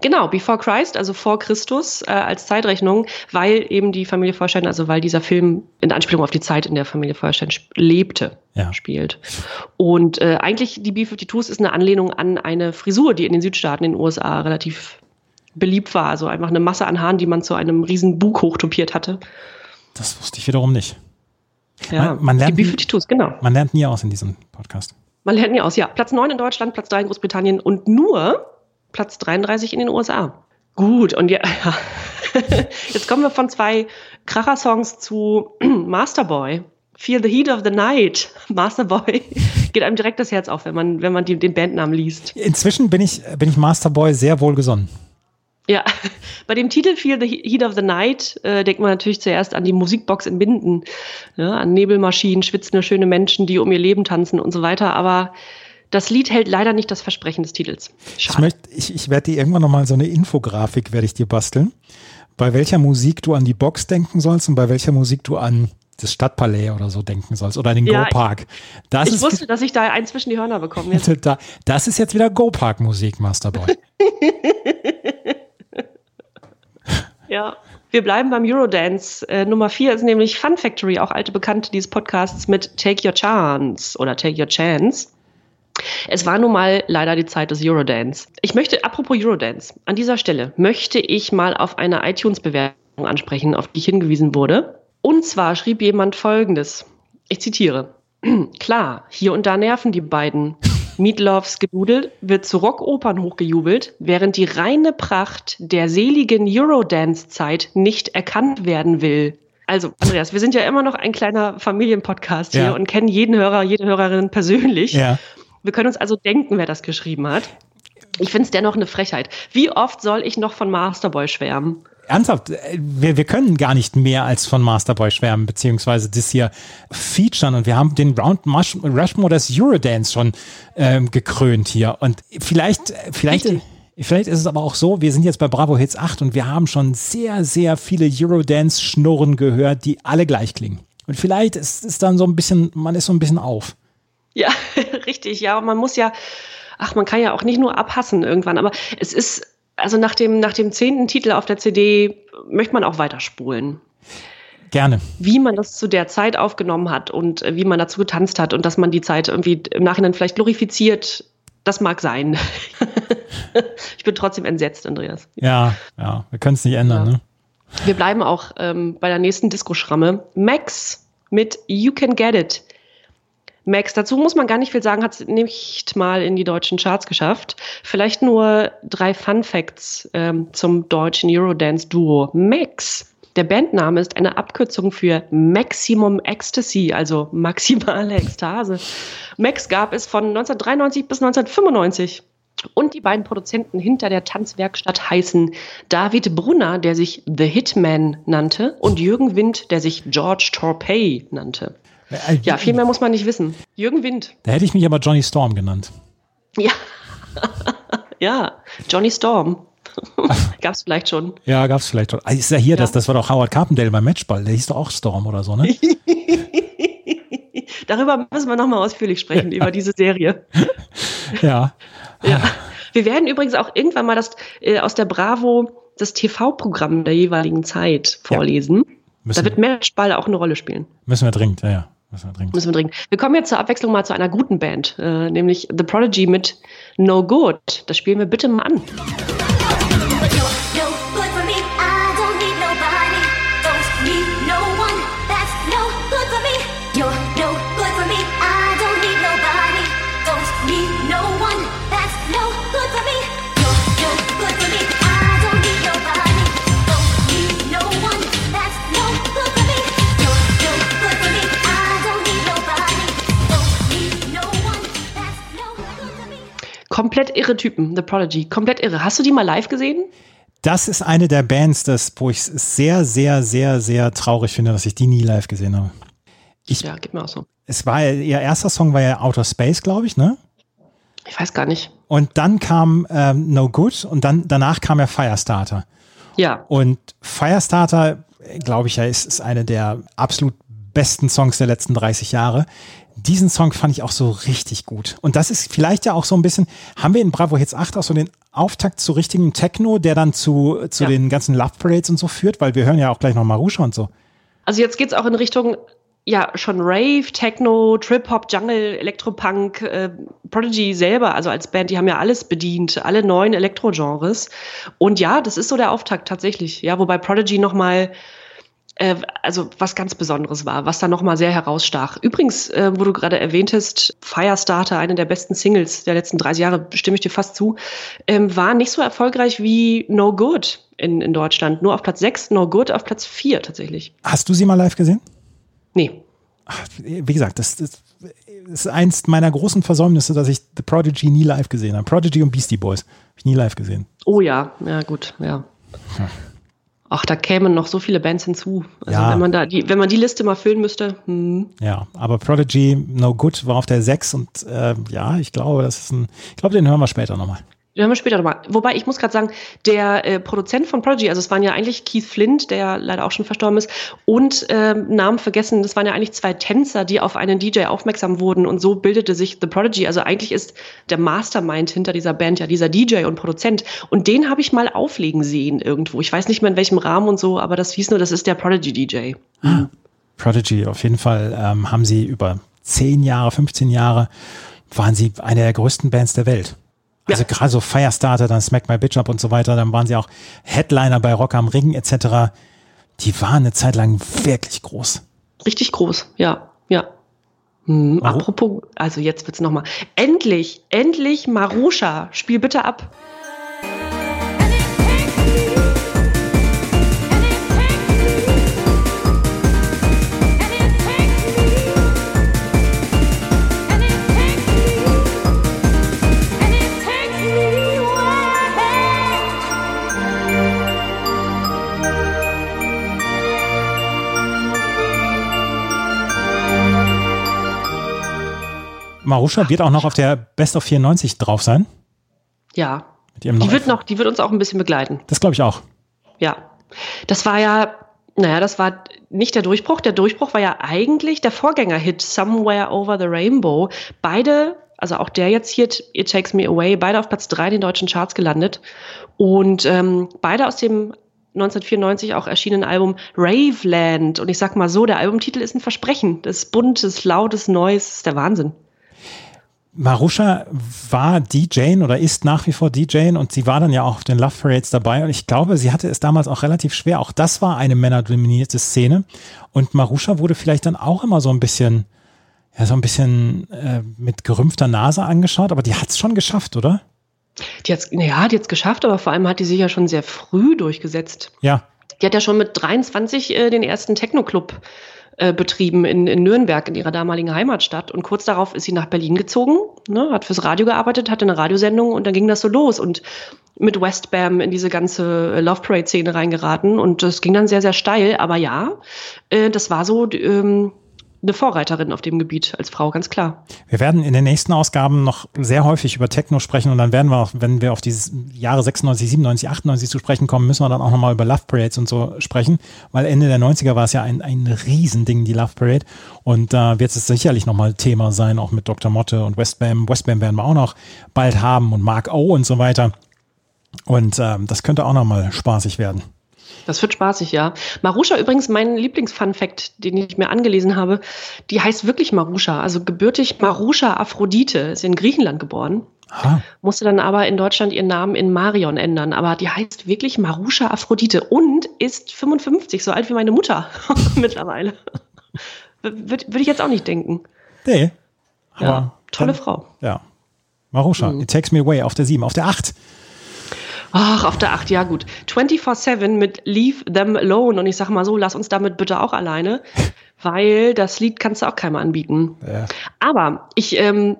Genau, Before Christ, also vor Christus äh, als Zeitrechnung, weil eben die Familie Feuerstein, also weil dieser Film in Anspielung auf die Zeit, in der Familie Feuerstein lebte, ja. spielt. Und äh, eigentlich die B-52s ist eine Anlehnung an eine Frisur, die in den Südstaaten in den USA relativ beliebt war. Also einfach eine Masse an Haaren, die man zu einem riesen Bug hochtopiert hatte. Das wusste ich wiederum nicht. Ja, man, man lernt, die Tools, genau. Man lernt nie aus in diesem Podcast. Man lernt nie aus, ja. Platz 9 in Deutschland, Platz 3 in Großbritannien und nur Platz 33 in den USA. Gut, und ja, jetzt kommen wir von zwei Kracher-Songs zu Masterboy. Feel the Heat of the Night, Masterboy, geht einem direkt das Herz auf, wenn man, wenn man die, den Bandnamen liest. Inzwischen bin ich, bin ich Masterboy sehr wohlgesonnen. Ja, bei dem Titel Feel the Heat of the Night äh, denkt man natürlich zuerst an die Musikbox in Binden, ja, an Nebelmaschinen, schwitzende schöne Menschen, die um ihr Leben tanzen und so weiter. Aber das Lied hält leider nicht das Versprechen des Titels. Schade. Ich, möchte, ich, ich werde dir irgendwann nochmal so eine Infografik werde ich dir basteln, bei welcher Musik du an die Box denken sollst und bei welcher Musik du an das Stadtpalais oder so denken sollst oder den ja, Go-Park. Ich wusste, dass ich da einen zwischen die Hörner bekomme. Das ist jetzt wieder Go-Park-Musik, Masterboy. Ja. Wir bleiben beim Eurodance. Äh, Nummer vier ist nämlich Fun Factory, auch alte Bekannte dieses Podcasts mit Take Your Chance oder Take Your Chance. Es war nun mal leider die Zeit des Eurodance. Ich möchte, apropos Eurodance, an dieser Stelle möchte ich mal auf eine iTunes-Bewertung ansprechen, auf die ich hingewiesen wurde. Und zwar schrieb jemand folgendes. Ich zitiere. Klar, hier und da nerven die beiden. Meatloafs Gedudel wird zu Rockopern hochgejubelt, während die reine Pracht der seligen Eurodance-Zeit nicht erkannt werden will. Also, Andreas, wir sind ja immer noch ein kleiner Familienpodcast hier Ja. und kennen jeden Hörer, jede Hörerin persönlich. Ja. Wir können uns also denken, wer das geschrieben hat. Ich finde es dennoch eine Frechheit. Wie oft soll ich noch von Masterboy schwärmen? Ernsthaft, äh, wir, wir können gar nicht mehr als von Masterboy schwärmen, beziehungsweise das hier featuren und wir haben den Round Rushmore des Eurodance schon ähm, gekrönt hier und vielleicht, äh, vielleicht, Richtig. vielleicht ist es aber auch so, wir sind jetzt bei Bravo Hits 8 und wir haben schon sehr, sehr viele Eurodance-Schnurren gehört, die alle gleich klingen. Und vielleicht ist es dann so ein bisschen, man ist so ein bisschen auf. Ja, richtig, ja. Und man muss ja, ach, man kann ja auch nicht nur abhassen irgendwann, aber es ist, also nach dem, nach dem zehnten Titel auf der CD möchte man auch weiterspulen. Gerne. Wie man das zu der Zeit aufgenommen hat und äh, wie man dazu getanzt hat und dass man die Zeit irgendwie im Nachhinein vielleicht glorifiziert, das mag sein. ich bin trotzdem entsetzt, Andreas. Ja, ja, wir können es nicht ändern, Ja. ne? Wir bleiben auch ähm, bei der nächsten Disco-Schramme. Max mit You Can Get It. Max, dazu muss man gar nicht viel sagen, hat es nicht mal in die deutschen Charts geschafft. Vielleicht nur drei Fun Facts ähm, zum deutschen Eurodance-Duo. Max, der Bandname ist eine Abkürzung für Maximum Ecstasy, also maximale Ekstase. Max gab es von 1993 bis 1995. Und die beiden Produzenten hinter der Tanzwerkstatt heißen David Brunner, der sich The Hitman nannte, und Jürgen Wind, der sich George Torpey nannte. Äh, Ja, viel mehr muss man nicht wissen. Jürgen Wind. Da hätte ich mich aber Johnny Storm genannt. Ja. ja, Johnny Storm. Gab es vielleicht schon. Ja, gab's vielleicht schon. Ah, Ist ja hier, Das, das war doch Howard Carpendale beim Matchball. Der hieß doch auch Storm oder so, ne? Darüber müssen wir nochmal ausführlich sprechen, über diese Serie. ja. Ja. Wir werden übrigens auch irgendwann mal das äh, aus der Bravo das TV-Programm der jeweiligen Zeit vorlesen. Müssen, Da wird Matchball auch eine Rolle spielen. müssen wir dringend, ja, ja. Müssen wir dringend. Müssen wir dringend. Wir kommen jetzt zur Abwechslung mal zu einer guten Band, äh, nämlich The Prodigy mit No Good. Das spielen wir bitte mal an. Komplett irre Typen, The Prodigy. Komplett irre. Hast du die mal live gesehen? Das ist eine der Bands, das, wo ich es sehr, sehr, sehr, sehr traurig finde, dass ich die nie live gesehen habe. Ich- ja, geht mir auch so. Es war ihr erster Song war ja Outer Space, glaube ich, ne? Ich weiß gar nicht. Und dann kam ähm, No Good und dann danach kam ja Firestarter. Ja, Und Firestarter, glaube ich ja, ist, ist eine der absolut besten Songs der letzten 30 Jahre. Diesen Song fand ich auch so richtig gut. Und das ist vielleicht ja auch so ein bisschen, haben wir in Bravo Hits 8 auch so den Auftakt zu richtigem Techno, der dann zu, zu Ja. den ganzen Love Parades und so führt, weil wir hören ja auch gleich noch Marusha und so. also jetzt geht's auch in Richtung, ja, schon Rave, Techno, Trip-Hop, Jungle, Elektropunk, äh, Prodigy selber, also als Band, die haben ja alles bedient, alle neuen Elektro-Genres. Und ja, das ist so der Auftakt tatsächlich. Ja, wobei Prodigy nochmal äh, also was ganz Besonderes war, was da nochmal sehr herausstach. Übrigens, äh, wo du gerade erwähntest, Firestarter, eine der besten Singles der letzten 30 Jahre, stimme ich dir fast zu, ähm, war nicht so erfolgreich wie No Good in, in Deutschland. Nur auf Platz 6, No Good auf Platz 4 tatsächlich. Hast du sie mal live gesehen? Nee. Ach, wie gesagt, das, das ist eins meiner großen Versäumnisse, dass ich The Prodigy nie live gesehen habe. Prodigy und Beastie Boys habe ich nie live gesehen. Oh ja, ja gut, ja. Ach, da kämen noch so viele Bands hinzu. Also Ja. wenn man da die, wenn man die Liste mal füllen müsste, hm. Ja, aber Prodigy No Good war auf der 6 und äh, ja, ich glaube, das ist ein, ich glaube, den hören wir später nochmal. Den haben wir später nochmal. Wobei, ich muss gerade sagen, der äh, Produzent von Prodigy, also es waren ja eigentlich Keith Flint, der ja leider auch schon verstorben ist, und ähm, Namen vergessen, das waren ja eigentlich zwei Tänzer, die auf einen DJ aufmerksam wurden und so bildete sich The Prodigy. Also eigentlich ist der Mastermind hinter dieser Band ja dieser DJ und Produzent. Und den habe ich mal auflegen sehen irgendwo. Ich weiß nicht mehr in welchem Rahmen und so, aber das hieß nur, das ist der Prodigy DJ. Prodigy, auf jeden Fall ähm, haben sie über 10 Jahre, 15 Jahre, waren sie eine der größten Bands der Welt. Also gerade so Firestarter, dann Smack My Bitch Up und so weiter, dann waren sie auch Headliner bei Rock am Ring etc. Die waren eine Zeit lang wirklich groß. Richtig groß, ja, ja. Hm, apropos, also jetzt wird's nochmal. Endlich, endlich Marusha, spiel bitte ab. Marusha wird auch noch auf der Best of 94 drauf sein. Ja. Die wird noch, die wird uns auch ein bisschen begleiten. Das glaube ich auch. Ja. Das war ja, naja, das war nicht der Durchbruch. Der Durchbruch war ja eigentlich der Vorgängerhit Somewhere Over the Rainbow. Beide, also auch der jetzt hier, It Takes Me Away, beide auf Platz drei in den deutschen Charts gelandet. Und ähm, beide aus dem 1994 auch erschienenen Album Raveland. Und ich sag mal so, der Albumtitel ist ein Versprechen. Das ist bunt, das ist laut, das ist neu, das ist der Wahnsinn. Marusha war DJ oder ist nach wie vor DJ und sie war dann ja auch auf den Love Parades dabei und ich glaube, sie hatte es damals auch relativ schwer. Auch das war eine männerdominierte Szene und Marusha wurde vielleicht dann auch immer so ein bisschen, ja, so ein bisschen äh, mit gerümpfter Nase angeschaut, aber die hat es schon geschafft, oder? Die hat's, naja, die hat's geschafft, aber vor allem hat die sich ja schon sehr früh durchgesetzt. Ja, Die hat ja schon mit 23 äh, den ersten Techno-Club äh, betrieben in, in Nürnberg, in ihrer damaligen Heimatstadt. Und kurz darauf ist sie nach Berlin gezogen, ne, hat fürs Radio gearbeitet, hatte eine Radiosendung und dann ging das so los. Und mit Westbam in diese ganze Love Parade-Szene reingeraten. Und das ging dann sehr, sehr steil. Aber ja, äh, das war so ähm, eine Vorreiterin auf dem Gebiet als Frau, ganz klar. Wir werden in den nächsten Ausgaben noch sehr häufig über Techno sprechen und dann werden wir auch, wenn wir auf dieses Jahre 96, 97, 98 zu sprechen kommen, müssen wir dann auch nochmal über Love Parades und so sprechen, weil Ende der 90er war es ja ein, ein Riesending, die Love Parade und da wird es sicherlich nochmal Thema sein, auch mit Dr. Motte und Westbam. Westbam werden wir auch noch bald haben und Mark O und so weiter und ähm, das könnte auch nochmal spaßig werden. Das wird spaßig, ja. Marusha übrigens, mein Lieblings-Fun-Fact, den ich mir angelesen habe, die heißt wirklich Marusha, also gebürtig Marusha Aphrodite, ist in Griechenland geboren, Aha. musste dann aber in Deutschland ihren Namen in Marion ändern, aber die heißt wirklich Marusha Aphrodite und ist 55, so alt wie meine Mutter mittlerweile. Würde würd ich jetzt auch nicht denken. Nee. Aber Ja, tolle dann- Frau. Ja. Marusha, Mhm. It Takes Me Away auf der 7, auf der 8. Ach, auf der 8, ja gut. 24-7 mit Leave Them Alone. Und ich sag mal so, lass uns damit bitte auch alleine, weil das Lied kannst du auch keinem anbieten. Ja. Aber ich, ähm,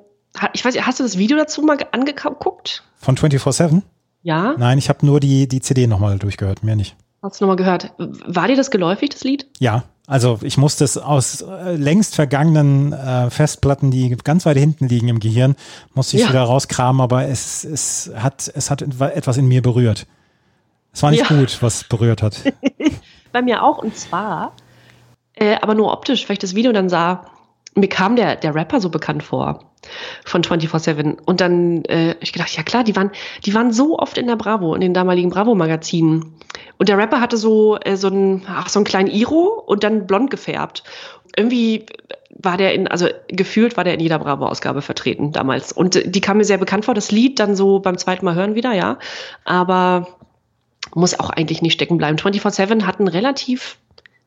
ich weiß nicht, hast du das Video dazu mal ge- angeguckt? Von 24-7? Ja? Nein, ich habe nur die, die CD nochmal durchgehört, mehr nicht. Hast du nochmal gehört? War dir das geläufig, das Lied? Ja, also ich musste es aus äh, längst vergangenen äh, Festplatten, die ganz weit hinten liegen im Gehirn, musste ich Ja. wieder rauskramen, aber es, es, hat, es hat etwas in mir berührt. Es war nicht Ja. gut, was berührt hat. Bei mir auch, und zwar, äh, aber nur optisch, weil ich das Video dann sah, mir kam der, der Rapper so bekannt vor von 24-7. Und dann äh, ich gedacht, ja klar, die waren, die waren so oft in der Bravo, in den damaligen Bravo-Magazinen. Und der Rapper hatte so, äh, so, einen, ach, so einen kleinen Iro und dann blond gefärbt. Irgendwie war der in, also gefühlt war der in jeder Bravo-Ausgabe vertreten damals. Und äh, die kam mir sehr bekannt vor. Das Lied dann so beim zweiten Mal hören wieder, ja. Aber muss auch eigentlich nicht stecken bleiben. 24-7 hatten relativ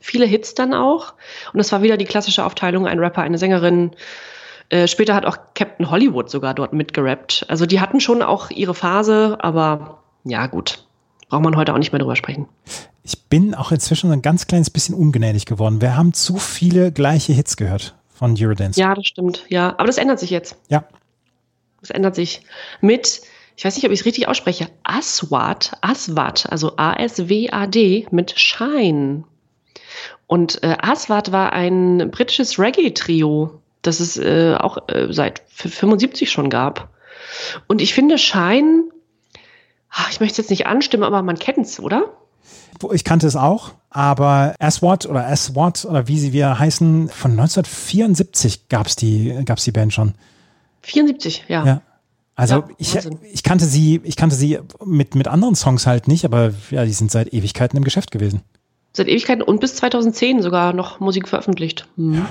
viele Hits dann auch. Und das war wieder die klassische Aufteilung, ein Rapper, eine Sängerin. Äh, später hat auch Captain Hollywood sogar dort mitgerappt. Also die hatten schon auch ihre Phase, aber ja gut, braucht man heute auch nicht mehr drüber sprechen. Ich bin auch inzwischen ein ganz kleines bisschen ungnädig geworden. Wir haben zu viele gleiche Hits gehört von Eurodance. Ja, das stimmt. Ja, aber das ändert sich jetzt. Ja. Das ändert sich mit, ich weiß nicht, ob ich es richtig ausspreche, Aswad, Aswad, also A-S-W-A-D mit Shine. Und äh, Aswad war ein britisches Reggae-Trio, das es äh, auch äh, seit f- 75 schon gab. Und ich finde, Ah, Ich möchte es jetzt nicht anstimmen, aber man kennt es, oder? Ich kannte es auch, aber SWAT oder SWAT oder wie sie wir heißen, von 1974 gab es die, gab's die Band schon. 74, ja. Ja. Also Ja, ich, ich kannte sie, ich kannte sie mit, mit anderen Songs halt nicht, aber ja, die sind seit Ewigkeiten im Geschäft gewesen. Seit Ewigkeiten und bis 2010 sogar noch Musik veröffentlicht. Hm.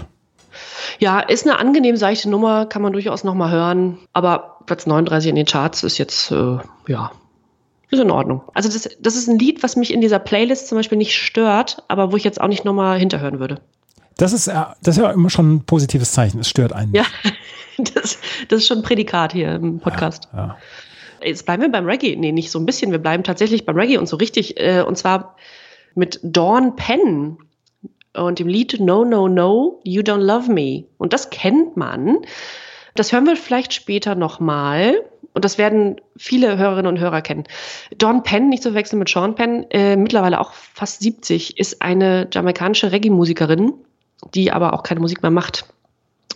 Ja. ist eine angenehm seichte Nummer, kann man durchaus noch mal hören. Aber Platz 39 in den Charts ist jetzt, äh, ja, ist in Ordnung. Also das, das ist ein Lied, was mich in dieser Playlist zum Beispiel nicht stört, aber wo ich jetzt auch nicht noch mal hinterhören würde. Das ist, ja- das ist ja immer schon ein positives Zeichen. Es stört einen. Ja, das, das ist schon ein Prädikat hier im Podcast. Ja. Jetzt bleiben wir beim Reggae. Nee, nicht so ein bisschen. Wir bleiben tatsächlich beim Reggae und so richtig. Äh, und zwar mit Dawn Penn und dem Lied No, No, No, You Don't Love Me. Und das kennt man. Das hören wir vielleicht später nochmal. Und das werden viele Hörerinnen und Hörer kennen. Dawn Penn, nicht zu verwechseln mit Sean Penn, äh, mittlerweile auch fast 70, ist eine jamaikanische Reggae-Musikerin, die aber auch keine Musik mehr macht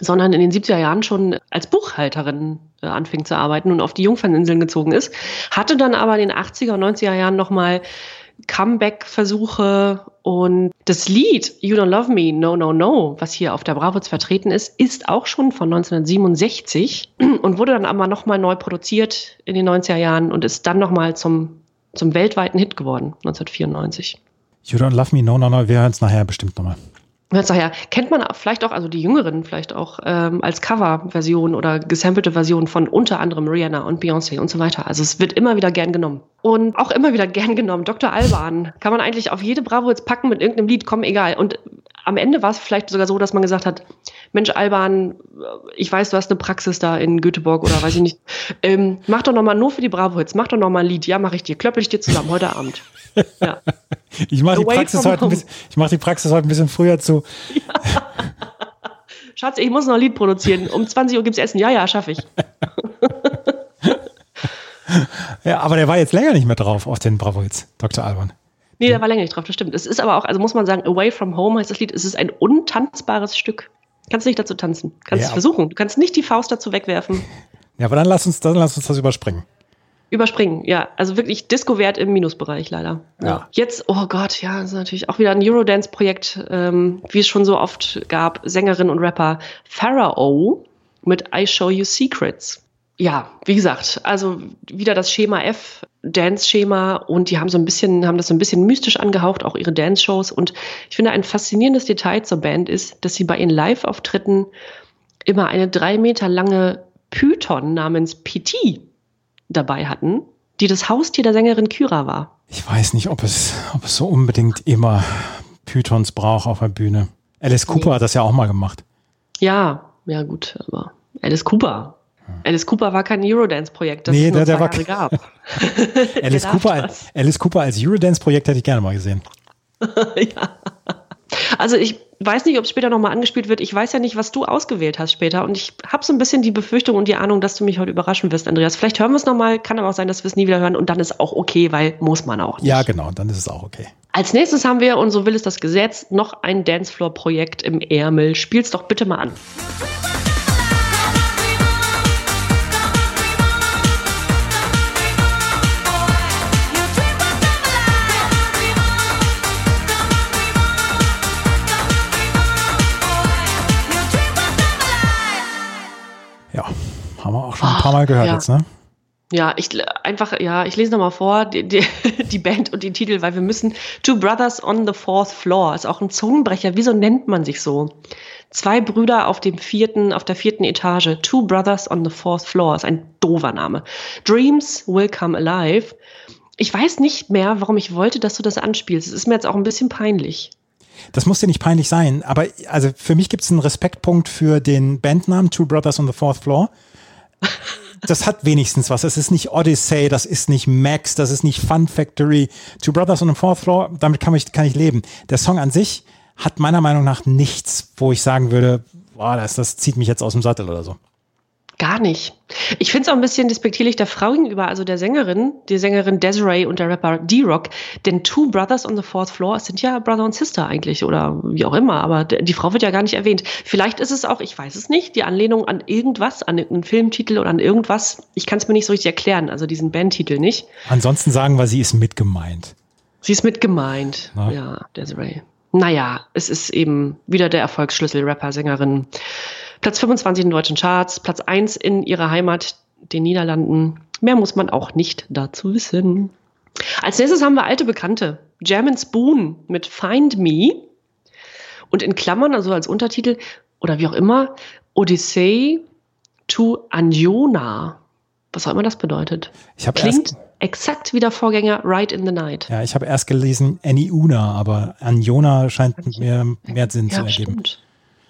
sondern in den 70er Jahren schon als Buchhalterin äh, anfing zu arbeiten und auf die Jungferninseln gezogen ist, hatte dann aber in den 80er und 90er Jahren nochmal Comeback-Versuche und das Lied You Don't Love Me, No, No, No, was hier auf der Bravo vertreten ist, ist auch schon von 1967 und wurde dann aber nochmal neu produziert in den 90er Jahren und ist dann nochmal zum, zum weltweiten Hit geworden, 1994. You don't love me, no, no, no. Wir hören es nachher bestimmt nochmal. Daher kennt man vielleicht auch, also die Jüngeren vielleicht auch ähm, als Coverversion oder gesampelte Version von unter anderem Rihanna und Beyoncé und so weiter. Also es wird immer wieder gern genommen. Und auch immer wieder gern genommen. Dr. Alban kann man eigentlich auf jede Bravo jetzt packen mit irgendeinem Lied, komm, egal. Und am Ende war es vielleicht sogar so, dass man gesagt hat, Mensch, Alban, ich weiß, du hast eine Praxis da in Göteborg oder weiß ich nicht. Ähm, mach doch nochmal nur für die Bravo jetzt, mach doch nochmal ein Lied. Ja, mach ich dir. Klöppel ich dir zusammen heute Abend. Ja. Ich mache die, Away Praxis from heute ein home. bisschen- ich mach die Praxis heute ein bisschen früher zu. Schatz, ich muss noch ein Lied produzieren. Um 20 Uhr gibt's Essen. Ja, ja, schaffe ich. Ja, aber der war jetzt länger nicht mehr drauf auf den Bravo Hits, Dr. Alban. Nee, da war länger nicht drauf, das stimmt. Es ist aber auch, also muss man sagen, Away from Home heißt das Lied, es ist ein untanzbares Stück. Kannst nicht dazu tanzen. Kannst Ja. es versuchen. Du kannst nicht die Faust dazu wegwerfen. Ja, aber dann lass uns, dann lass uns das überspringen. Überspringen, ja. Also wirklich Disco-Wert im Minusbereich leider. Ja. Jetzt, oh Gott, ja, das ist natürlich auch wieder ein Eurodance-Projekt, ähm, wie es schon so oft gab. Sängerin und Rapper Pharaoh mit I Show You Secrets. Ja, wie gesagt, also wieder das Schema F, Dance-Schema und die haben so ein bisschen, haben das so ein bisschen mystisch angehaucht, auch ihre Dance-Shows. Und ich finde, ein faszinierendes Detail zur Band ist, dass sie bei ihren Live-Auftritten immer eine drei Meter lange Python namens PT dabei hatten, die das Haustier der Sängerin Kyra war. Ich weiß nicht, ob es, ob es so unbedingt immer Pythons braucht auf der Bühne. Alice Cooper hat das ja auch mal gemacht. Ja, ja gut, aber Alice Cooper. Alice Cooper war kein Eurodance-Projekt, das Nee, es nur der- der war Jahre gab. Alice Cooper. Alice Cooper als Eurodance-Projekt hätte ich gerne mal gesehen. ja. Also ich weiß nicht, ob es später nochmal angespielt wird. Ich weiß ja nicht, was du ausgewählt hast später. Und ich habe so ein bisschen die Befürchtung und die Ahnung, dass du mich heute überraschen wirst, Andreas. Vielleicht hören wir es nochmal, kann aber auch sein, dass wir es nie wieder hören. Und dann ist auch okay, weil muss man auch nicht. Ja, genau, dann ist es auch okay. Als nächstes haben wir, und so will es das Gesetz, noch ein Dancefloor-Projekt im Ärmel. Spiel's doch bitte mal an. Paar Mal gehört ja. jetzt, ne? Ja, ich einfach, ja, ich lese nochmal vor, die, die, die Band und den Titel, weil wir müssen. Two Brothers on the Fourth Floor ist auch ein Zungenbrecher. Wieso nennt man sich so? Zwei Brüder auf dem vierten, auf der vierten Etage. Two Brothers on the Fourth Floor ist ein doofer Name. Dreams will come alive. Ich weiß nicht mehr, warum ich wollte, dass du das anspielst. Es ist mir jetzt auch ein bisschen peinlich. Das muss dir nicht peinlich sein, aber also für mich gibt es einen Respektpunkt für den Bandnamen Two Brothers on the Fourth Floor. Das hat wenigstens was. Es ist nicht Odyssey, das ist nicht Max, das ist nicht Fun Factory. Two Brothers on the Fourth Floor, damit kann ich, kann ich leben. Der Song an sich hat meiner Meinung nach nichts, wo ich sagen würde, boah, das, das zieht mich jetzt aus dem Sattel oder so. Gar nicht. Ich finde es auch ein bisschen despektierlich der Frau gegenüber, also der Sängerin, die Sängerin Desiree und der Rapper D-Rock. Denn Two Brothers on the Fourth Floor sind ja Brother und Sister eigentlich oder wie auch immer, aber die Frau wird ja gar nicht erwähnt. Vielleicht ist es auch, ich weiß es nicht, die Anlehnung an irgendwas, an irgendeinen Filmtitel oder an irgendwas. Ich kann es mir nicht so richtig erklären, also diesen Bandtitel nicht. Ansonsten sagen wir, sie ist mit gemeint. Sie ist mit gemeint. Na? Ja, Desiree. Naja, es ist eben wieder der Erfolgsschlüssel Rapper, Sängerin. Platz 25 in den deutschen Charts, Platz 1 in ihrer Heimat, den Niederlanden. Mehr muss man auch nicht dazu wissen. Als nächstes haben wir alte Bekannte. German Spoon mit Find Me. Und in Klammern, also als Untertitel oder wie auch immer, Odyssey to Anjona. Was auch immer das bedeutet. Klingt exakt wie der Vorgänger Right in the Night. ja, ich habe erst gelesen Aniuna, aber Anjona scheint mir mehr Sinn zu Ja, ergeben. stimmt.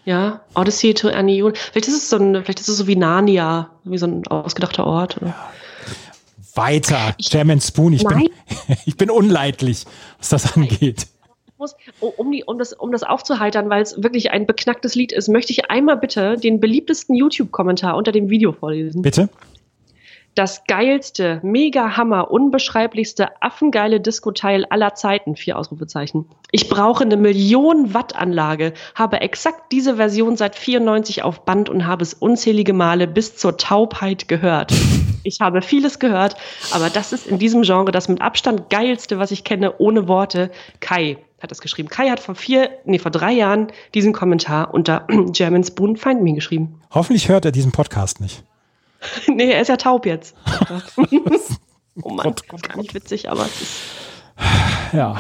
Ja, Odyssey to Anion. Vielleicht ist es so ein, vielleicht ist es so wie Narnia, wie so ein ausgedachter Ort. Oder? Weiter, German Spoon, ich bin, ich bin unleidlich, was das angeht. Muss, oh, um, die, um, das, um das aufzuheitern, weil es wirklich ein beknacktes Lied ist, möchte ich einmal bitte den beliebtesten YouTube-Kommentar unter dem Video vorlesen. Bitte? Das geilste, mega Hammer, unbeschreiblichste, affengeile Disco-Teil aller Zeiten. Vier Ausrufezeichen. Ich brauche eine Million Watt Anlage, habe exakt diese Version seit 94 auf Band und habe es unzählige Male bis zur Taubheit gehört. Ich habe vieles gehört, aber das ist in diesem Genre das mit Abstand geilste, was ich kenne, ohne Worte. Kai hat das geschrieben. Kai hat vor vier, nee, vor drei Jahren diesen Kommentar unter German Spoon Find Me geschrieben. Hoffentlich hört er diesen Podcast nicht. Nee, er ist ja taub jetzt. oh Mann, gar nicht witzig, aber es ist, Ja.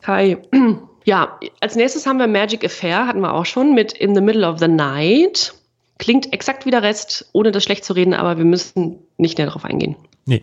Kai. Ja, als nächstes haben wir Magic Affair, hatten wir auch schon, mit In the Middle of the Night. Klingt exakt wie der Rest, ohne das schlecht zu reden, aber wir müssen nicht näher darauf eingehen. Nee.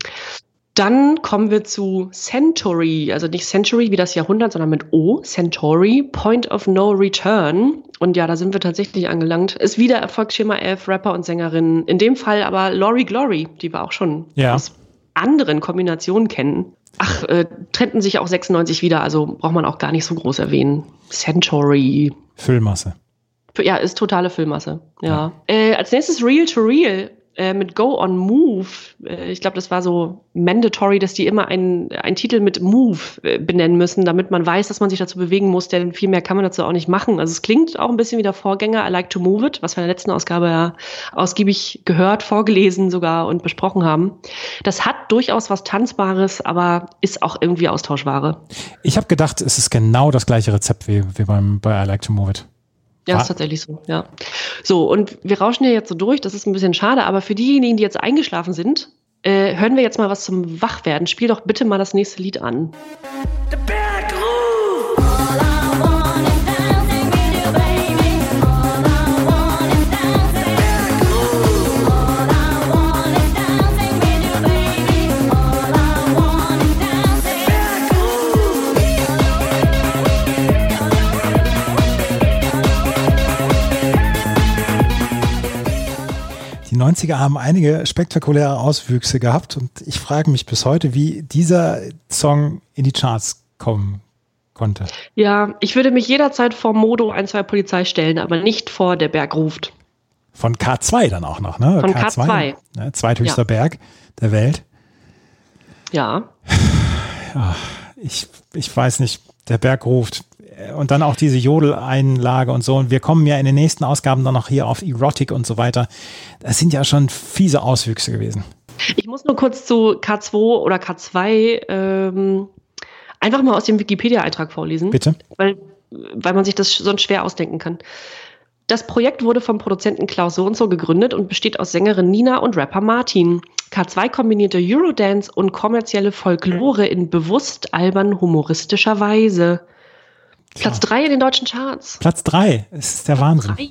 Dann kommen wir zu Century, also nicht Century wie das Jahrhundert, sondern mit O, Century, Point of No Return. Und ja, da sind wir tatsächlich angelangt. Ist wieder Erfolgsschema 11, Rapper und Sängerin. In dem Fall aber Lori Glory, die wir auch schon Ja. aus anderen Kombinationen kennen. Ach, äh, trennten sich auch 96 wieder, also braucht man auch gar nicht so groß erwähnen. Century, Füllmasse. ja, ist totale Füllmasse. Ja. Äh, als nächstes Real to Real äh, mit Go on Move. Äh, ich glaube, das war so mandatory, dass die immer einen, einen Titel mit Move äh, benennen müssen, damit man weiß, dass man sich dazu bewegen muss, denn viel mehr kann man dazu auch nicht machen. Also es klingt auch ein bisschen wie der Vorgänger I Like to Move It, was wir in der letzten Ausgabe ja ausgiebig gehört, vorgelesen sogar und besprochen haben. Das hat durchaus was Tanzbares, aber ist auch irgendwie Austauschware. Ich habe gedacht, es ist genau das gleiche Rezept wie, wie beim, bei I Like to Move It. Ja, Ah. ist tatsächlich so, ja. So, und wir rauschen hier jetzt so durch, das ist ein bisschen schade, aber für diejenigen, die jetzt eingeschlafen sind, äh, hören wir jetzt mal was zum Wachwerden. Spiel doch bitte mal das nächste Lied an. Die 90er haben einige spektakuläre Auswüchse gehabt und ich frage mich bis heute, wie dieser Song in die Charts kommen konnte. Ja, ich würde mich jederzeit vor Modo 1, 2 Polizei stellen, aber nicht vor der Berg ruft. Von K2 dann auch noch, ne? Von K2. Ne? Zweithöchster Ja. Berg der Welt. Ja, Ich, ich weiß nicht, der Berg ruft. Und dann auch diese Jodeleinlage und so. Und wir kommen ja in den nächsten Ausgaben dann noch hier auf Erotic und so weiter. Das sind ja schon fiese Auswüchse gewesen. ich muss nur kurz zu K2 oder K2 ähm, einfach mal aus dem Wikipedia-Eintrag vorlesen. Bitte? weil, weil man sich das sonst schwer ausdenken kann. Das Projekt wurde vom Produzenten Klaus So und so gegründet und besteht aus Sängerin Nina und Rapper Martin. K2 kombinierte Eurodance und kommerzielle Folklore in bewusst albern humoristischer Weise. Platz 3 in den deutschen Charts. Platz drei. Es ist der Wahnsinn. Drei.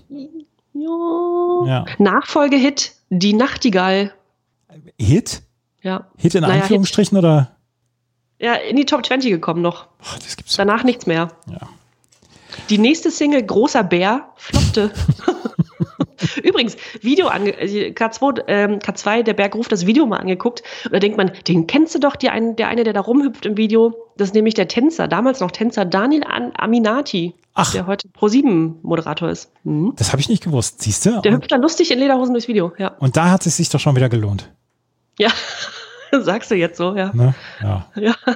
Ja. Ja. Nachfolgehit Die Nachtigall. Hit? Ja. Hit in Naja, Anführungsstrichen oder? Ja, in die Top 20 gekommen noch. Ach, das gibt's Danach nichts mehr. Ja. Die nächste Single Großer Bär floppte. Übrigens, Video ange äh, K2, ähm, K2, der Berg ruft das Video mal angeguckt. Und da denkt man, den kennst du doch, die ein, der eine, der da rumhüpft im Video. Das ist nämlich der Tänzer, damals noch Tänzer Daniel An Aminati, Ach. der heute Pro7-Moderator ist. Mhm. Das habe ich nicht gewusst, siehst du? Der hüpft da lustig in Lederhosen durchs Video, ja. und da hat es sich doch schon wieder gelohnt. Ja, sagst du jetzt so, ja. Ne? Ja. Ja.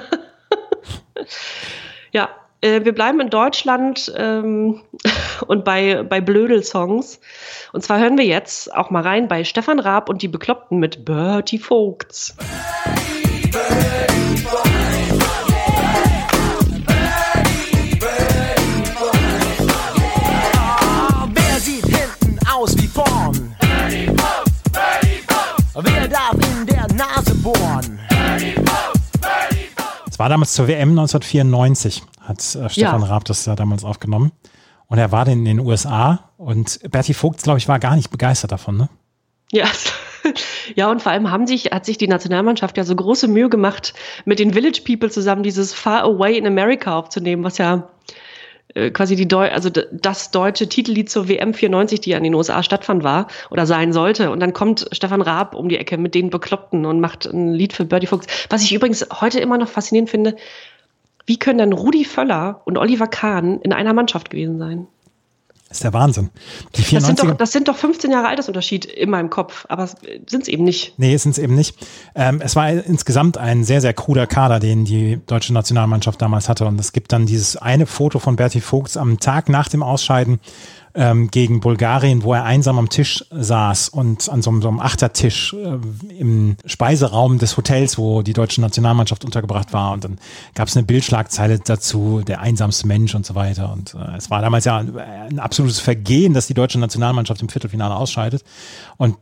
ja, wir bleiben in Deutschland ähm, und bei, bei Blödel-Songs. Und zwar hören wir jetzt auch mal rein bei Stefan Raab und die Bekloppten mit Bertie Vogts. Es war damals zur WM 1994, hat äh, Stefan Ja. Raab das ja damals aufgenommen. Und er war in den USA und Bertie Vogt, glaube ich, war gar nicht begeistert davon, ne? Ja. Ja, und vor allem haben sich, hat sich die Nationalmannschaft ja so große Mühe gemacht, mit den Village People zusammen dieses Far Away in America aufzunehmen, was ja äh, quasi die Deu also das deutsche Titellied zur WM 94, die ja in den USA stattfand, war oder sein sollte. Und dann kommt Stefan Raab um die Ecke mit den Bekloppten und macht ein Lied für Birdie Fuchs. Was ich übrigens heute immer noch faszinierend finde, wie können denn Rudi Völler und Oliver Kahn in einer Mannschaft gewesen sein? Das ist der Wahnsinn. Die Das sind, 94er. doch, das sind doch 15 Jahre Altersunterschied in meinem Kopf, aber sind es eben nicht. Nee, sind es eben nicht. Ähm, es war insgesamt ein sehr, sehr kruder Kader, den die deutsche Nationalmannschaft damals hatte. Und es gibt dann dieses eine Foto von Bertie Vogts am Tag nach dem Ausscheiden ähm, gegen Bulgarien, wo er einsam am Tisch saß und an so einem, so einem Achtertisch äh, im Speiseraum des Hotels, wo die deutsche Nationalmannschaft untergebracht war. Und dann gab es eine Bildschlagzeile dazu, der einsamste Mensch und so weiter. Und äh, es war damals ja ein, ein absolutes Vergehen, dass die deutsche Nationalmannschaft im Viertelfinale ausscheidet. Und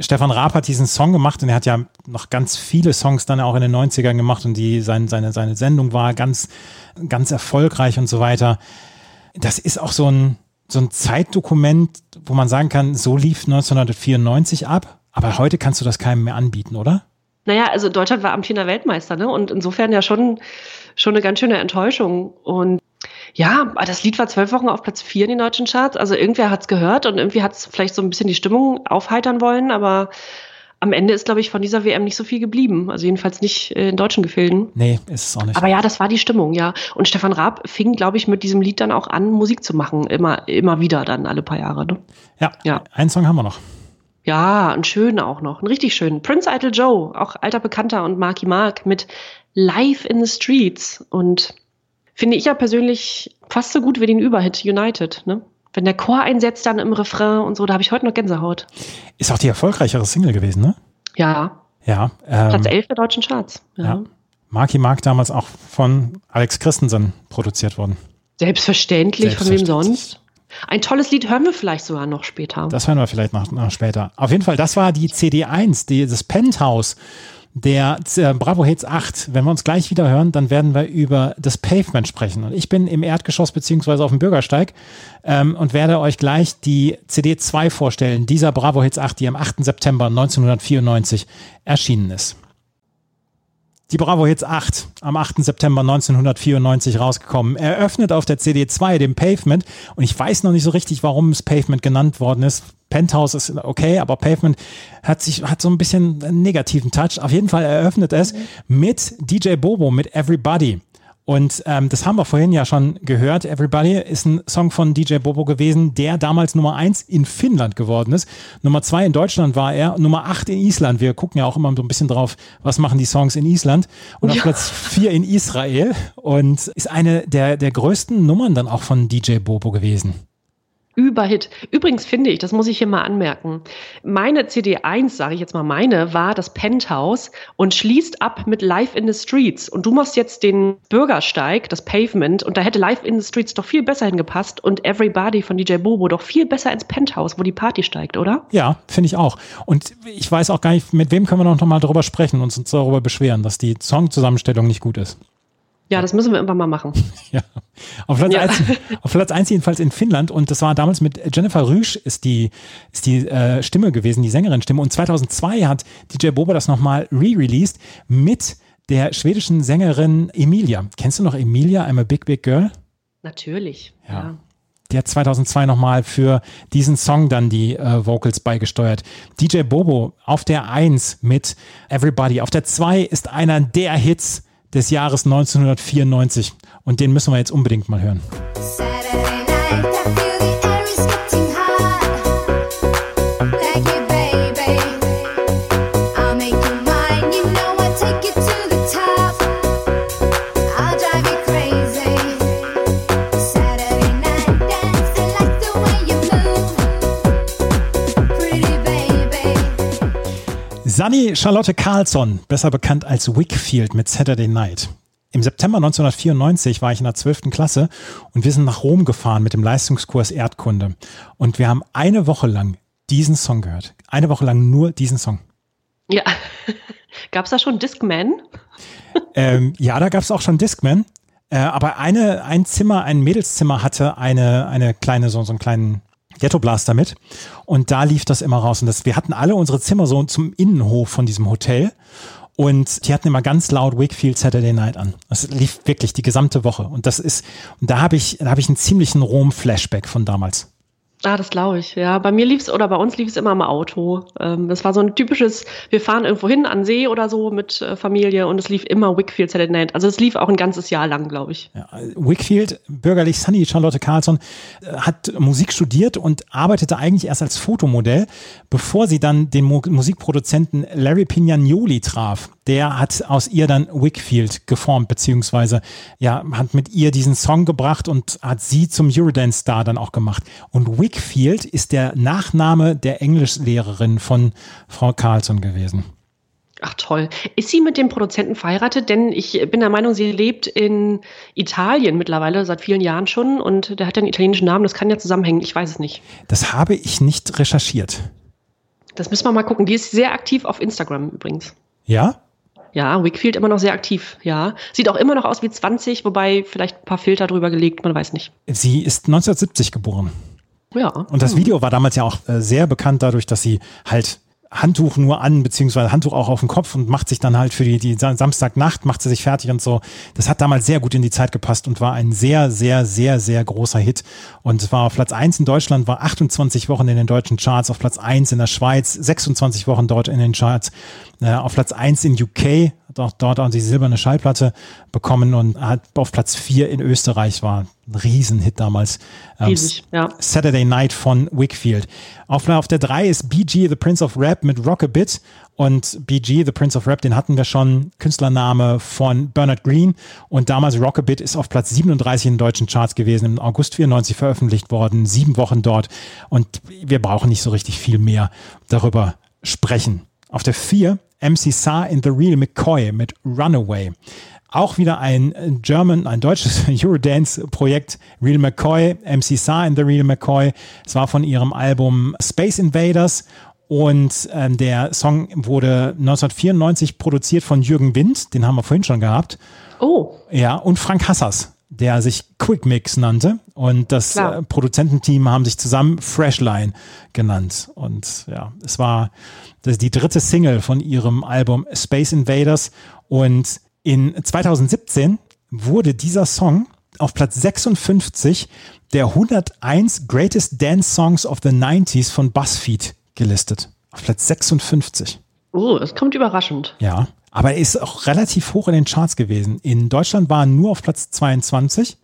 Stefan Raab hat diesen Song gemacht und er hat ja noch ganz viele Songs dann auch in den 90ern gemacht und die, sein, seine, seine Sendung war ganz, ganz erfolgreich und so weiter. Das ist auch so ein, so ein Zeitdokument, wo man sagen kann, so lief 1994 ab, aber heute kannst du das keinem mehr anbieten, oder? Naja, also Deutschland war amtierender Weltmeister, ne? Und insofern ja schon, schon eine ganz schöne Enttäuschung. Und ja, das Lied war zwölf Wochen auf Platz vier in den deutschen Charts. Also irgendwer hat's gehört und irgendwie hat's vielleicht so ein bisschen die Stimmung aufheitern wollen, aber am Ende ist, glaube ich, von dieser WM nicht so viel geblieben. Also jedenfalls nicht äh, in deutschen Gefilden. Nee, ist es auch nicht. Aber ja, das war die Stimmung, ja. Und Stefan Raab fing, glaube ich, mit diesem Lied dann auch an, Musik zu machen. Immer, immer wieder dann, alle paar Jahre. Ne? ja, ja. einen Song haben wir noch. Ja, einen schönen auch noch. Einen richtig schönen. Prince Idol Joe, auch alter Bekannter und Marky Mark mit Live in the Streets. Und finde ich ja persönlich fast so gut wie den Überhit United. Ne? Wenn der Chor einsetzt dann im Refrain und so, da habe ich heute noch Gänsehaut. Ist auch die erfolgreichere Single gewesen, ne? Ja, Ja. Ähm, Platz 11 der deutschen Charts. Ja. ja. Marky Mark damals auch von Alex Christensen produziert worden. Selbstverständlich, von wem Selbstverständlich. sonst? Ein tolles Lied hören wir vielleicht sogar noch später. Das hören wir vielleicht noch, noch später. Auf jeden Fall, das war die CD1, die, das Penthouse der äh, Bravo Hits 8. Wenn wir uns gleich wieder hören, dann werden wir über das Pavement sprechen. Und ich bin im Erdgeschoss beziehungsweise auf dem Bürgersteig ähm, und werde euch gleich die CD2 vorstellen, dieser Bravo Hits 8, die am 8. September 1994 erschienen ist. Die Bravo Hits 8, am 8. September 1994 rausgekommen, eröffnet auf der CD2 dem Pavement. Und ich weiß noch nicht so richtig, warum es Pavement genannt worden ist. Penthouse ist okay, aber Pavement hat sich, hat so ein bisschen einen negativen Touch. Auf jeden Fall eröffnet es mit DJ Bobo, mit Everybody. Und ähm, das haben wir vorhin ja schon gehört. Everybody ist ein Song von DJ Bobo gewesen, der damals Nummer eins in Finnland geworden ist. Nummer zwei in Deutschland war er, Nummer acht in Island. Wir gucken ja auch immer so ein bisschen drauf, was machen die Songs in Island. Und auf Ja. Platz vier in Israel. Und ist eine der, der größten Nummern dann auch von DJ Bobo gewesen. Überhit. Übrigens finde ich, das muss ich hier mal anmerken, meine CD1, sage ich jetzt mal meine, war das Penthouse und schließt ab mit Live in the Streets. Und du machst jetzt den Bürgersteig, das Pavement, und da hätte Live in the Streets doch viel besser hingepasst und Everybody von DJ Bobo doch viel besser ins Penthouse, wo die Party steigt, oder? Ja, finde ich auch. Und ich weiß auch gar nicht, mit wem können wir noch mal darüber sprechen und uns darüber beschweren, dass die Songzusammenstellung nicht gut ist. Ja, das müssen wir irgendwann mal machen. Ja. Auf Platz, Ja. eins, auf Platz eins jedenfalls in Finnland und das war damals mit Jennifer Rüsch ist die, ist die äh, Stimme gewesen, die Sängerin-Stimme und 2002 hat DJ Bobo das nochmal re-released mit der schwedischen Sängerin Emilia. Kennst du noch Emilia, I'm a Big Big Girl? Natürlich. Ja. Der hat 2002 nochmal für diesen Song dann die äh, Vocals beigesteuert. DJ Bobo auf der 1 mit Everybody. Auf der 2 ist einer der Hits des Jahres 1994. Und den müssen wir jetzt unbedingt mal hören. Saturday night, Sunny Charlotte Carlsson, besser bekannt als Wickfield mit Saturday Night. Im September 1994 war ich in der 12. Klasse und wir sind nach Rom gefahren mit dem Leistungskurs Erdkunde. Und wir haben eine Woche lang diesen Song gehört. Eine Woche lang nur diesen Song. Ja. Gab es da schon Discman? Ähm, ja, da gab es auch schon Discman. Äh, aber eine, ein Zimmer, ein Mädelszimmer hatte eine, eine kleine, so, so einen kleinen Ghetto Blaster mit. Und da lief das immer raus. Und das, wir hatten alle unsere Zimmer so zum Innenhof von diesem Hotel. Und die hatten immer ganz laut Wakefield Saturday Night an. Das lief wirklich die gesamte Woche. Und das ist, und da habe ich, da habe ich einen ziemlichen Rom-Flashback von damals. Ah, das glaube ich. Ja, bei mir lief's oder bei uns lief es immer im Auto. Ähm, das war so ein typisches, wir fahren irgendwo hin an See oder so mit äh, Familie und es lief immer Wickfield Saturday Night. Also es lief auch ein ganzes Jahr lang, glaube ich. Ja, Wickfield, bürgerlich Sunny Charlotte Carlsson, äh, hat Musik studiert und arbeitete eigentlich erst als Fotomodell, bevor sie dann den Mu Musikproduzenten Larry Pignanoli traf. Der hat aus ihr dann Wickfield geformt, beziehungsweise ja, hat mit ihr diesen Song gebracht und hat sie zum Eurodance-Star dann auch gemacht. Und Wickfield ist der Nachname der Englischlehrerin von Frau Carlsson gewesen. Ach toll. Ist sie mit dem Produzenten verheiratet? Denn ich bin der Meinung, sie lebt in Italien mittlerweile seit vielen Jahren schon und der hat ja einen italienischen Namen. Das kann ja zusammenhängen. Ich weiß es nicht. Das habe ich nicht recherchiert. Das müssen wir mal gucken. Die ist sehr aktiv auf Instagram übrigens. Ja? Ja, Wickfield immer noch sehr aktiv. Ja, sieht auch immer noch aus wie 20, wobei vielleicht ein paar Filter drüber gelegt. Man weiß nicht. Sie ist 1970 geboren. Ja. Und das Video war damals ja auch äh, sehr bekannt dadurch, dass sie halt Handtuch nur an, beziehungsweise Handtuch auch auf dem Kopf und macht sich dann halt für die, die Sa- Samstagnacht, macht sie sich fertig und so. Das hat damals sehr gut in die Zeit gepasst und war ein sehr, sehr, sehr, sehr großer Hit. Und war auf Platz 1 in Deutschland, war 28 Wochen in den deutschen Charts, auf Platz 1 in der Schweiz, 26 Wochen dort in den Charts, äh, auf Platz 1 in UK, hat auch dort auch die silberne Schallplatte bekommen und hat auf Platz 4 in Österreich war ein Riesenhit damals. Ähm, Riesig, ja. Saturday Night von Wickfield. Auf, auf der 3 ist BG, The Prince of Rap mit Rockabit. Und BG, The Prince of Rap, den hatten wir schon, Künstlername von Bernard Green. Und damals Rockabit ist auf Platz 37 in den deutschen Charts gewesen, im August 94 veröffentlicht worden, sieben Wochen dort. Und wir brauchen nicht so richtig viel mehr darüber sprechen. Auf der 4 MC Sa in The Real McCoy mit Runaway. Auch wieder ein German, ein deutsches Eurodance-Projekt, Real McCoy, MC Sa in The Real McCoy. Es war von ihrem Album Space Invaders und ähm, der Song wurde 1994 produziert von Jürgen Wind, den haben wir vorhin schon gehabt. Oh, Ja, und Frank Hassers, der sich Quick Mix nannte. Und das äh, Produzententeam haben sich zusammen Freshline genannt. Und ja, es war das die dritte Single von ihrem Album Space Invaders. Und in 2017 wurde dieser Song auf Platz 56 der 101 Greatest Dance Songs of the 90s von BuzzFeed gelistet. Auf Platz 56. oh, das kommt überraschend. Ja, aber er ist auch relativ hoch in den Charts gewesen. In Deutschland war er nur auf Platz 22,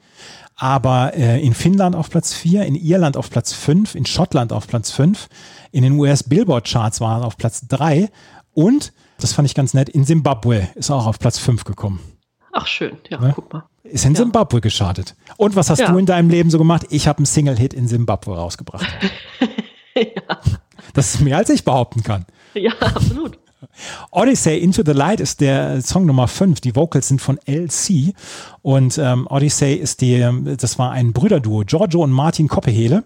aber äh, in Finnland auf Platz 4, in Irland auf Platz 5, in Schottland auf Platz 5, in den US Billboard Charts war er auf Platz 3 und, das fand ich ganz nett, in Zimbabwe ist er auch auf Platz 5 gekommen. Ach, schön. Ja, Ne? guck mal. Ist in Ja. Zimbabwe gestartet. Und was hast Ja. du in deinem Leben so gemacht? Ich habe einen Single-Hit in Zimbabwe rausgebracht. Das ist mehr, als ich behaupten kann. Ja, absolut. Odyssey Into the Light ist der Song Nummer 5. Die Vocals sind von LC. Und ähm, Odyssey ist die, ähm, das war ein Brüderduo, Giorgio und Martin Koppehele.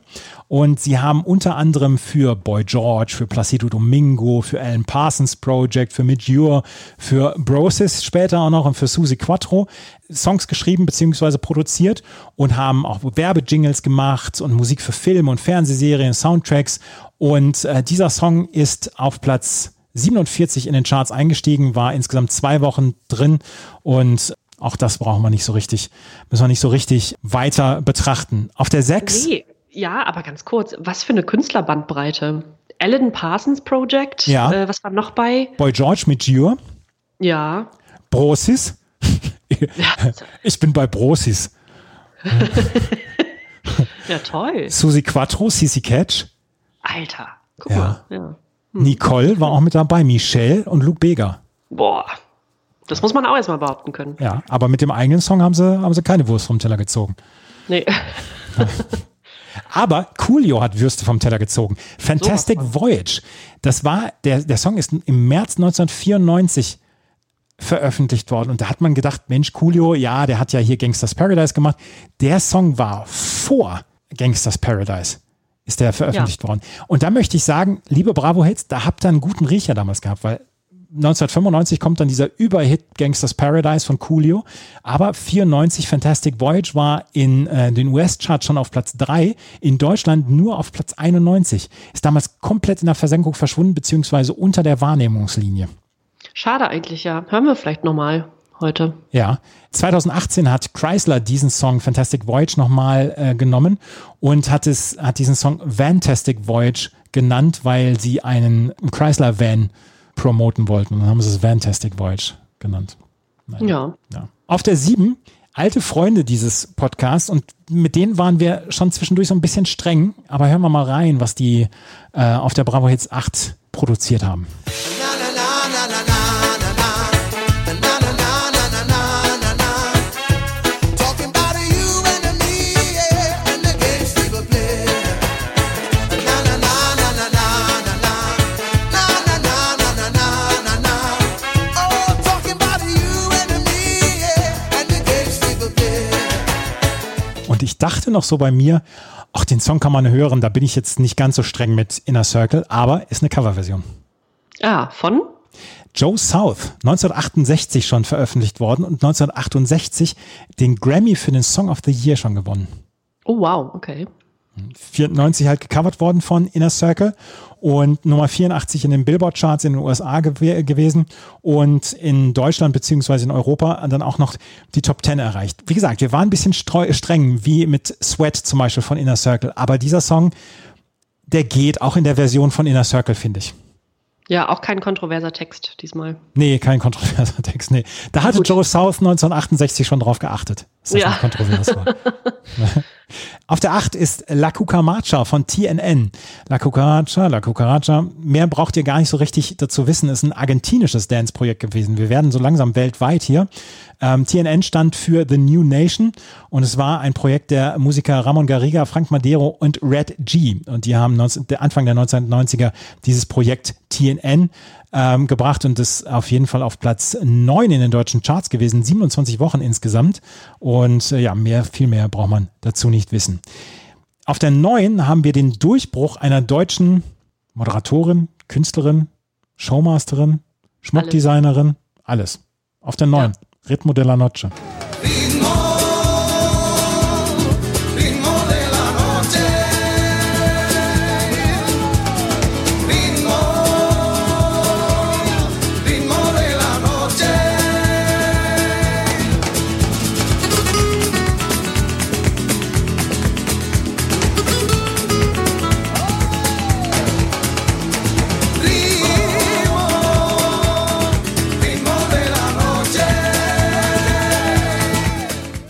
Und sie haben unter anderem für Boy George, für Placido Domingo, für Alan Parsons Project, für Midjure, für Brosis später auch noch und für Susie Quattro Songs geschrieben bzw. produziert und haben auch Werbejingles gemacht und Musik für Film und Fernsehserien, Soundtracks. Und äh, dieser Song ist auf Platz 47 in den Charts eingestiegen, war insgesamt zwei Wochen drin und auch das brauchen wir nicht so richtig, müssen wir nicht so richtig weiter betrachten. Auf der 6, Nee. Ja, aber ganz kurz, was für eine Künstlerbandbreite. Alan Parsons Project, Ja. äh, was war noch bei? Boy George mit Jure, Ja, Brosis. ich bin bei Brosis. ja toll. Susi Quattro, Sissy Catch, Alter, guck Ja. mal. Ja. Nicole war auch mit dabei, Michelle und Luke Beger. Boah, das muss man auch erstmal behaupten können. Ja, aber mit dem eigenen Song haben sie, haben sie keine Wurst vom Teller gezogen. Nee. Aber Coolio hat Würste vom Teller gezogen. Fantastic Voyage. Das war, der, der Song ist im März 1994 veröffentlicht worden. Und da hat man gedacht, Mensch, Coolio, ja, der hat ja hier Gangsters Paradise gemacht. Der Song war vor Gangsters Paradise. Ist der veröffentlicht worden. Und da möchte ich sagen, liebe Bravo Hits, da habt ihr einen guten Riecher damals gehabt, weil 1995 kommt dann dieser Überhit Gangsters Paradise von Coolio, aber 94 Fantastic Voyage war in äh, den US-Charts schon auf Platz 3, in Deutschland nur auf Platz 91. Ist damals komplett in der Versenkung verschwunden, beziehungsweise unter der Wahrnehmungslinie. Schade eigentlich, ja. Hören wir vielleicht nochmal heute. Ja, 2018 hat Chrysler diesen Song Fantastic Voyage nochmal äh, genommen und hat, es, hat diesen Song Fantastic Voyage genannt, weil sie einen Chrysler Van promoten wollten. Und dann haben sie es Fantastic Voyage genannt. Ja. Ja. Auf der 7, alte Freunde dieses Podcasts und mit denen waren wir schon zwischendurch so ein bisschen streng, aber hören wir mal rein, was die äh, auf der Bravo Hits 8 produziert haben. Talking dachte noch so bei mir, ach, den Song kann man hören, da bin ich jetzt nicht ganz so streng mit Inner Circle, aber ist eine Coverversion. Ah, von? Joe South, 1968 schon veröffentlicht worden und 1968 den Grammy für den Song of the Year schon gewonnen. Oh, wow, okay. 94 halt gecovert worden von Inner Circle und Nummer 84 in den Billboard-Charts in den USA gew gewesen und in Deutschland beziehungsweise in Europa dann auch noch die Top 10 erreicht. Wie gesagt, wir waren ein bisschen streng, wie mit Sweat zum Beispiel von Inner Circle, aber dieser Song, der geht auch in der Version von Inner Circle, finde ich. Ja, auch kein kontroverser Text diesmal. Nee, kein kontroverser Text. Nee. Da hatte Joe South 1968 schon drauf geachtet, das Ja. nicht kontrovers war. Auf der 8 ist La Cucaracha von TNN. La Cucaracha, La Cucaracha. Mehr braucht ihr gar nicht so richtig dazu wissen. Ist ein argentinisches Dance-Projekt gewesen. Wir werden so langsam weltweit hier. Ähm, TNN stand für The New Nation und es war ein Projekt der Musiker Ramon Garriga, Frank Madero und Red G. Und die haben 19, der Anfang der 1990er dieses Projekt TNN ähm, gebracht und ist auf jeden Fall auf Platz 9 in den deutschen Charts gewesen, 27 Wochen insgesamt. Und äh, ja, mehr, viel mehr braucht man dazu nicht wissen. Auf der 9 haben wir den Durchbruch einer deutschen Moderatorin, Künstlerin, Showmasterin, Schmuckdesignerin, alles. Auf der 9, Ritmo de la Noche.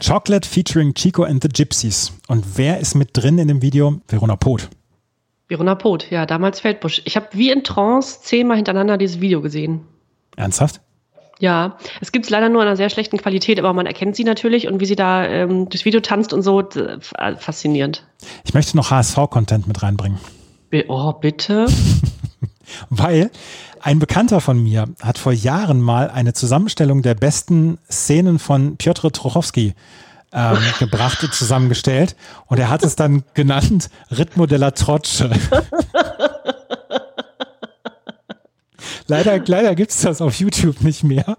Chocolate featuring Chico and the Gypsies. Und wer ist mit drin in dem Video? Verona Poth. Verona Pot, ja, damals Feldbusch. Ich habe wie in Trance zehnmal hintereinander dieses Video gesehen. Ernsthaft? Ja, es gibt es leider nur in einer sehr schlechten Qualität, aber man erkennt sie natürlich und wie sie da ähm, durchs Video tanzt und so, faszinierend. Ich möchte noch HSV-Content mit reinbringen. Oh, bitte? Weil ein Bekannter von mir hat vor Jahren mal eine Zusammenstellung der besten Szenen von Piotr Trochowski ähm, gebracht und zusammengestellt. Und er hat es dann genannt Ritmo della Trocce. leider leider gibt es das auf YouTube nicht mehr.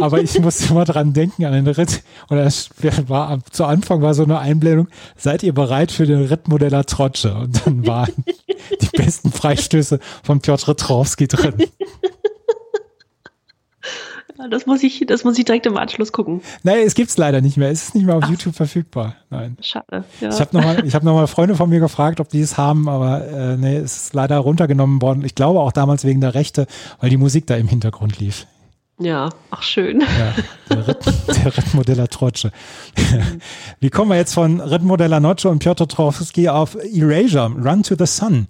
Aber ich musste immer dran denken an den Ritt. Und das war zu Anfang war so eine Einblendung. Seid ihr bereit für den Ritmo della Trocce? Und dann waren die besten Freistöße von Piotr Trowski drin. Das muss ich, das muss ich direkt im Anschluss gucken. Nein, es gibt's leider nicht mehr. Es ist nicht mehr auf YouTube verfügbar. Nein. Schade. Ja. Ich habe nochmal hab noch mal Freunde von mir gefragt, ob die es haben, aber äh, nee, es ist leider runtergenommen worden. Ich glaube auch damals wegen der Rechte, weil die Musik da im Hintergrund lief. Ja, ach schön. Ja, der, Ritt, der Rittmodeller Trotsche. Wie kommen wir jetzt von Rittmodeller Noce und Piotr Trowski auf Erasure, Run to the Sun?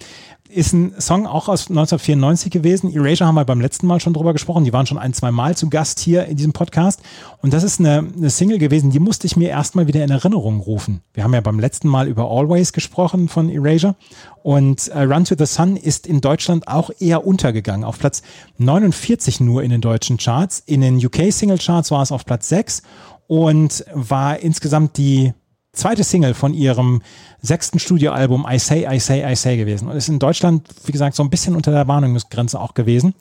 Ist ein Song auch aus 1994 gewesen. Erasure haben wir beim letzten Mal schon drüber gesprochen. Die waren schon ein, zwei Mal zu Gast hier in diesem Podcast. Und das ist eine, eine Single gewesen, die musste ich mir erstmal wieder in Erinnerung rufen. Wir haben ja beim letzten Mal über Always gesprochen von Erasure. Und äh, Run to the Sun ist in Deutschland auch eher untergegangen. Auf Platz 49 nur in den deutschen Charts. In den UK Single Charts war es auf Platz 6 und war insgesamt die zweite Single von ihrem sechsten Studioalbum I Say, I Say, I Say gewesen. Und ist in Deutschland, wie gesagt, so ein bisschen unter der Warnungsgrenze auch gewesen.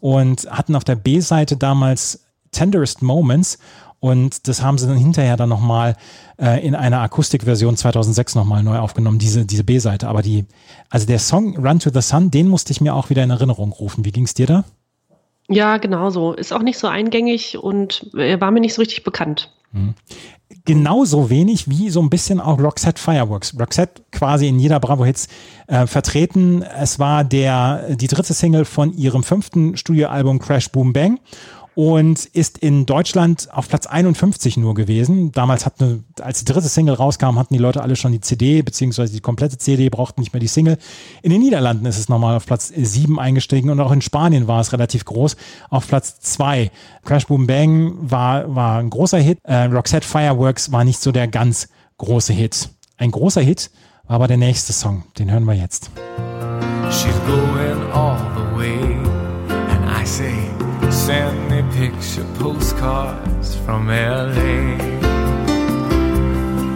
Und hatten auf der B-Seite damals Tenderest Moments. Und das haben sie dann hinterher dann nochmal äh, in einer Akustikversion 2006 nochmal neu aufgenommen, diese, diese B-Seite. Aber die, also der Song Run to the Sun, den musste ich mir auch wieder in Erinnerung rufen. Wie ging's dir da? Ja, genau so. Ist auch nicht so eingängig und äh, war mir nicht so richtig bekannt. Genauso wenig wie so ein bisschen auch Roxette Fireworks. Roxette quasi in jeder Bravo Hits äh, vertreten. Es war der, die dritte Single von ihrem fünften Studioalbum Crash Boom Bang und ist in Deutschland auf Platz 51 nur gewesen. Damals hat eine, als die dritte Single rauskam, hatten die Leute alle schon die CD, beziehungsweise die komplette CD, brauchten nicht mehr die Single. In den Niederlanden ist es nochmal auf Platz 7 eingestiegen und auch in Spanien war es relativ groß, auf Platz 2. Crash Boom Bang war, war ein großer Hit. Äh, Roxette Fireworks war nicht so der ganz große Hit. Ein großer Hit war aber der nächste Song. Den hören wir jetzt. She's going all the way. And I say, send me picture postcards from LA.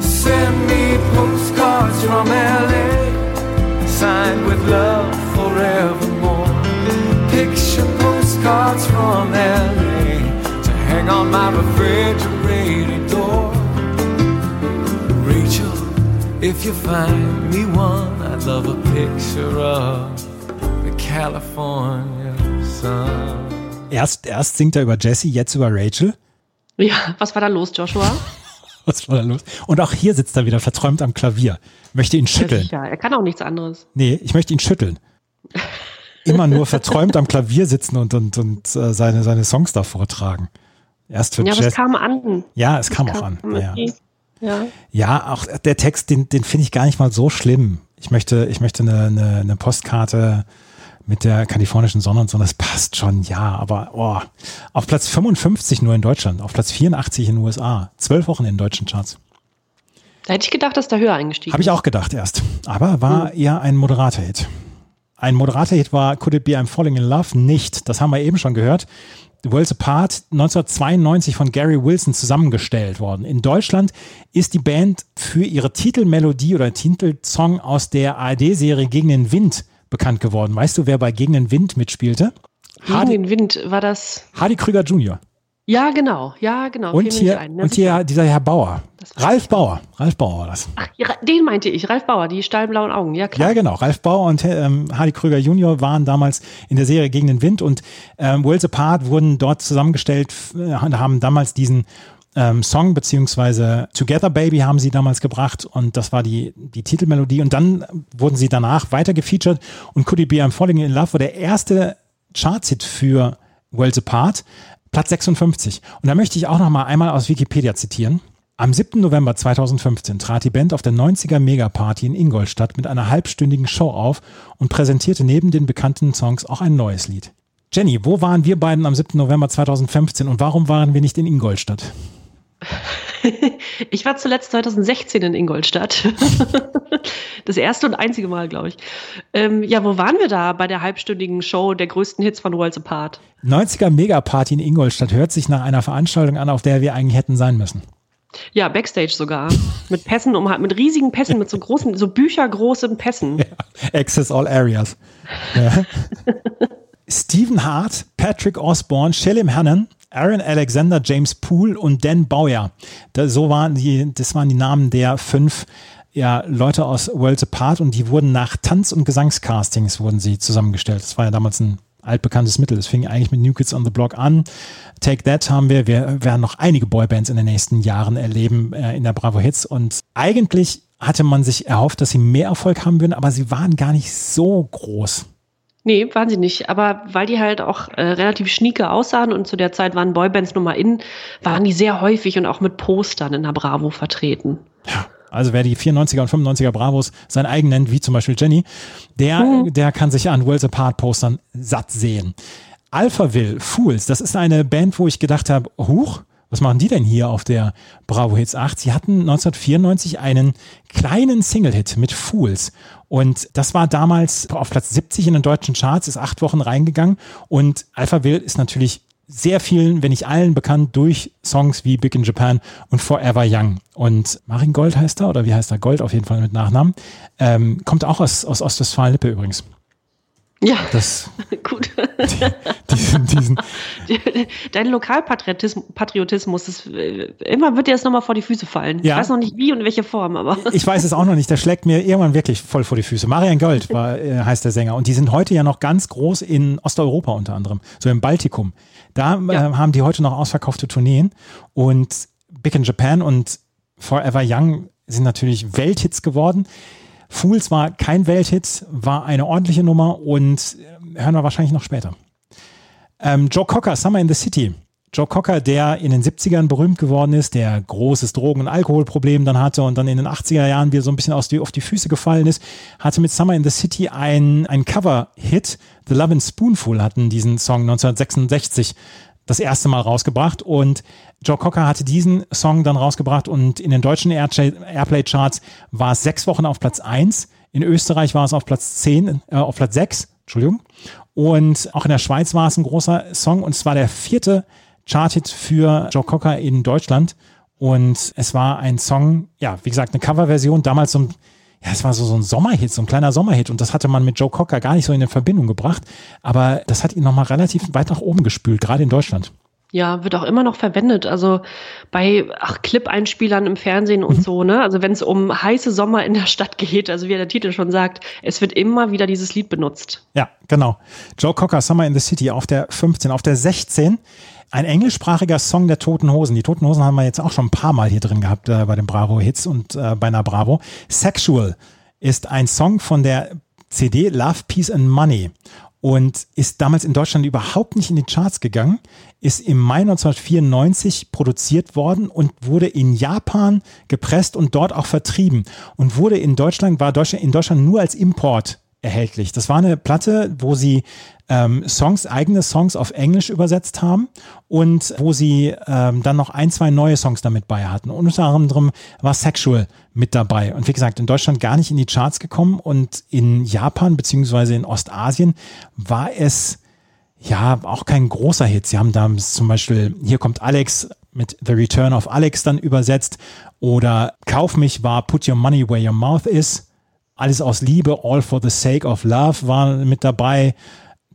Send me postcards from LA. Signed with love forevermore. Picture postcards from LA. To hang on my refrigerator door. Rachel, if you find me one, I'd love a picture of the California sun. Erst, erst singt er über Jesse, jetzt über Rachel. Ja, was war da los, Joshua? Was war da los? Und auch hier sitzt er wieder verträumt am Klavier. Möchte ihn schütteln. Ja, er kann auch nichts anderes. Nee, ich möchte ihn schütteln. Immer nur verträumt am Klavier sitzen und, und, und äh, seine, seine Songs da vortragen. Erst für Ja, aber es kam an. Ja, es kam auch an. Ja. Ja. ja auch der Text, den, den finde ich gar nicht mal so schlimm. Ich möchte, ich möchte eine, eine, eine Postkarte mit der kalifornischen Sonne und so, das passt schon, ja, aber oh, auf Platz 55 nur in Deutschland, auf Platz 84 in den USA, zwölf Wochen in deutschen Charts. Da hätte ich gedacht, dass der höher eingestiegen Habe ich auch gedacht erst. Aber war eher ein moderater Hit. Ein moderater Hit war Could It Be I'm Falling in Love? Nicht. Das haben wir eben schon gehört. The Worlds Apart 1992 von Gary Wilson zusammengestellt worden. In Deutschland ist die Band für ihre Titelmelodie oder Titelsong aus der ARD-Serie Gegen den Wind bekannt geworden. Weißt du, wer bei Gegen den Wind mitspielte? Gegen Hardy, den Wind war das. Hardy Krüger Jr. Ja, genau. Ja, genau. Und hier, ein. Ne? und hier dieser Herr Bauer. Ralf Bauer. Ralf Bauer war das. Ach, den meinte ich. Ralf Bauer, die steinblauen Augen. Ja, klar. Ja, genau. Ralf Bauer und ähm, Hardy Krüger Junior waren damals in der Serie Gegen den Wind und ähm, Worlds Apart wurden dort zusammengestellt, äh, haben damals diesen ähm, Song beziehungsweise Together Baby haben sie damals gebracht und das war die, die Titelmelodie und dann wurden sie danach weiter gefeatured und Could It Be I'm Falling in Love war der erste Chartshit für Worlds Apart, Platz 56. Und da möchte ich auch noch mal einmal aus Wikipedia zitieren. Am 7. November 2015 trat die Band auf der 90er Megaparty in Ingolstadt mit einer halbstündigen Show auf und präsentierte neben den bekannten Songs auch ein neues Lied. Jenny, wo waren wir beiden am 7. November 2015 und warum waren wir nicht in Ingolstadt? Ich war zuletzt 2016 in Ingolstadt. Das erste und einzige Mal, glaube ich. Ähm, ja, wo waren wir da bei der halbstündigen Show der größten Hits von Worlds Apart? 90er Megaparty in Ingolstadt hört sich nach einer Veranstaltung an, auf der wir eigentlich hätten sein müssen. Ja, Backstage sogar. Mit Pässen, um, mit riesigen Pässen, mit so großen, so büchergroßen Pässen. Access all areas. Ja. Stephen Hart, Patrick Osborne, Shelly Hannon, Aaron Alexander, James Poole und Dan Bauer. Da, so waren die, das waren die Namen der fünf ja, Leute aus Worlds Apart und die wurden nach Tanz- und Gesangscastings wurden sie zusammengestellt. Das war ja damals ein altbekanntes Mittel. Es fing eigentlich mit New Kids on the Block an. Take That haben wir. Wir werden noch einige Boybands in den nächsten Jahren erleben äh, in der Bravo Hits. Und eigentlich hatte man sich erhofft, dass sie mehr Erfolg haben würden, aber sie waren gar nicht so groß. Nee, waren sie nicht. Aber weil die halt auch äh, relativ schnieke aussahen und zu der Zeit waren Boybands Nummer in, waren die sehr häufig und auch mit Postern in der Bravo vertreten. Also wer die 94er und 95er Bravos sein eigen nennt, wie zum Beispiel Jenny, der, der kann sich an Worlds Apart Postern satt sehen. Alphaville Fools, das ist eine Band, wo ich gedacht habe, huch, was machen die denn hier auf der Bravo Hits 8? Sie hatten 1994 einen kleinen Single-Hit mit Fools. Und das war damals auf Platz 70 in den deutschen Charts, ist acht Wochen reingegangen. Und Alphaville ist natürlich sehr vielen, wenn nicht allen bekannt durch Songs wie Big in Japan und Forever Young. Und Marin Gold heißt er, oder wie heißt er? Gold auf jeden Fall mit Nachnamen. Ähm, kommt auch aus, aus Ostwestfalen-Lippe übrigens. Ja, Das, gut. diesen, diesen, Dein Lokalpatriotismus, Patriotismus, das, äh, immer wird dir das nochmal vor die Füße fallen. Ja. Ich weiß noch nicht wie und welche Form, aber. ich weiß es auch noch nicht, der schlägt mir irgendwann wirklich voll vor die Füße. Marian Gold war, äh, heißt der Sänger. Und die sind heute ja noch ganz groß in Osteuropa unter anderem, so im Baltikum. Da äh, Ja. haben die heute noch ausverkaufte Tourneen. Und Big in Japan und Forever Young sind natürlich Welthits geworden. Fools war kein Welthit, war eine ordentliche Nummer und äh, hören wir wahrscheinlich noch später. Ähm, Joe Cocker, Summer in the City. Joe Cocker, der in den 70ern berühmt geworden ist, der großes Drogen- und Alkoholproblem dann hatte und dann in den 80er Jahren wieder so ein bisschen die, auf die Füße gefallen ist, hatte mit Summer in the City ein, ein Cover-Hit. The Love and Spoonful hatten diesen Song 1966 das erste Mal rausgebracht und Joe Cocker hatte diesen Song dann rausgebracht und in den deutschen Aircha- Airplay-Charts war es sechs Wochen auf Platz eins. In Österreich war es auf Platz zehn, äh, auf Platz sechs, Entschuldigung. Und auch in der Schweiz war es ein großer Song und es war der vierte Charthit für Joe Cocker in Deutschland. Und es war ein Song, ja, wie gesagt, eine Coverversion, damals so ein, ja, es war so, so ein Sommerhit, so ein kleiner Sommerhit. Und das hatte man mit Joe Cocker gar nicht so in Verbindung gebracht. Aber das hat ihn nochmal relativ weit nach oben gespült, gerade in Deutschland. Ja, wird auch immer noch verwendet. Also bei ach, Clip-Einspielern im Fernsehen und so, ne? Also wenn es um heiße Sommer in der Stadt geht, also wie der Titel schon sagt, es wird immer wieder dieses Lied benutzt. Ja, genau. Joe Cocker, Summer in the City auf der 15. Auf der 16 ein englischsprachiger Song der Toten Hosen. Die Toten Hosen haben wir jetzt auch schon ein paar Mal hier drin gehabt äh, bei den Bravo Hits und äh, bei einer Bravo. Sexual ist ein Song von der CD Love, Peace and Money und ist damals in Deutschland überhaupt nicht in die Charts gegangen, ist im Mai 1994 produziert worden und wurde in Japan gepresst und dort auch vertrieben und wurde in Deutschland, war Deutschland, in Deutschland nur als Import erhältlich. Das war eine Platte, wo sie ähm, Songs, eigene Songs auf Englisch übersetzt haben und wo sie ähm, dann noch ein, zwei neue Songs damit bei hatten. Unter anderem war Sexual mit dabei. Und wie gesagt, in Deutschland gar nicht in die Charts gekommen und in Japan beziehungsweise in Ostasien war es ja auch kein großer Hit. Sie haben da zum Beispiel Hier kommt Alex mit The Return of Alex dann übersetzt oder Kauf mich war Put Your Money Where Your Mouth Is. Alles aus Liebe, All for the Sake of Love war mit dabei.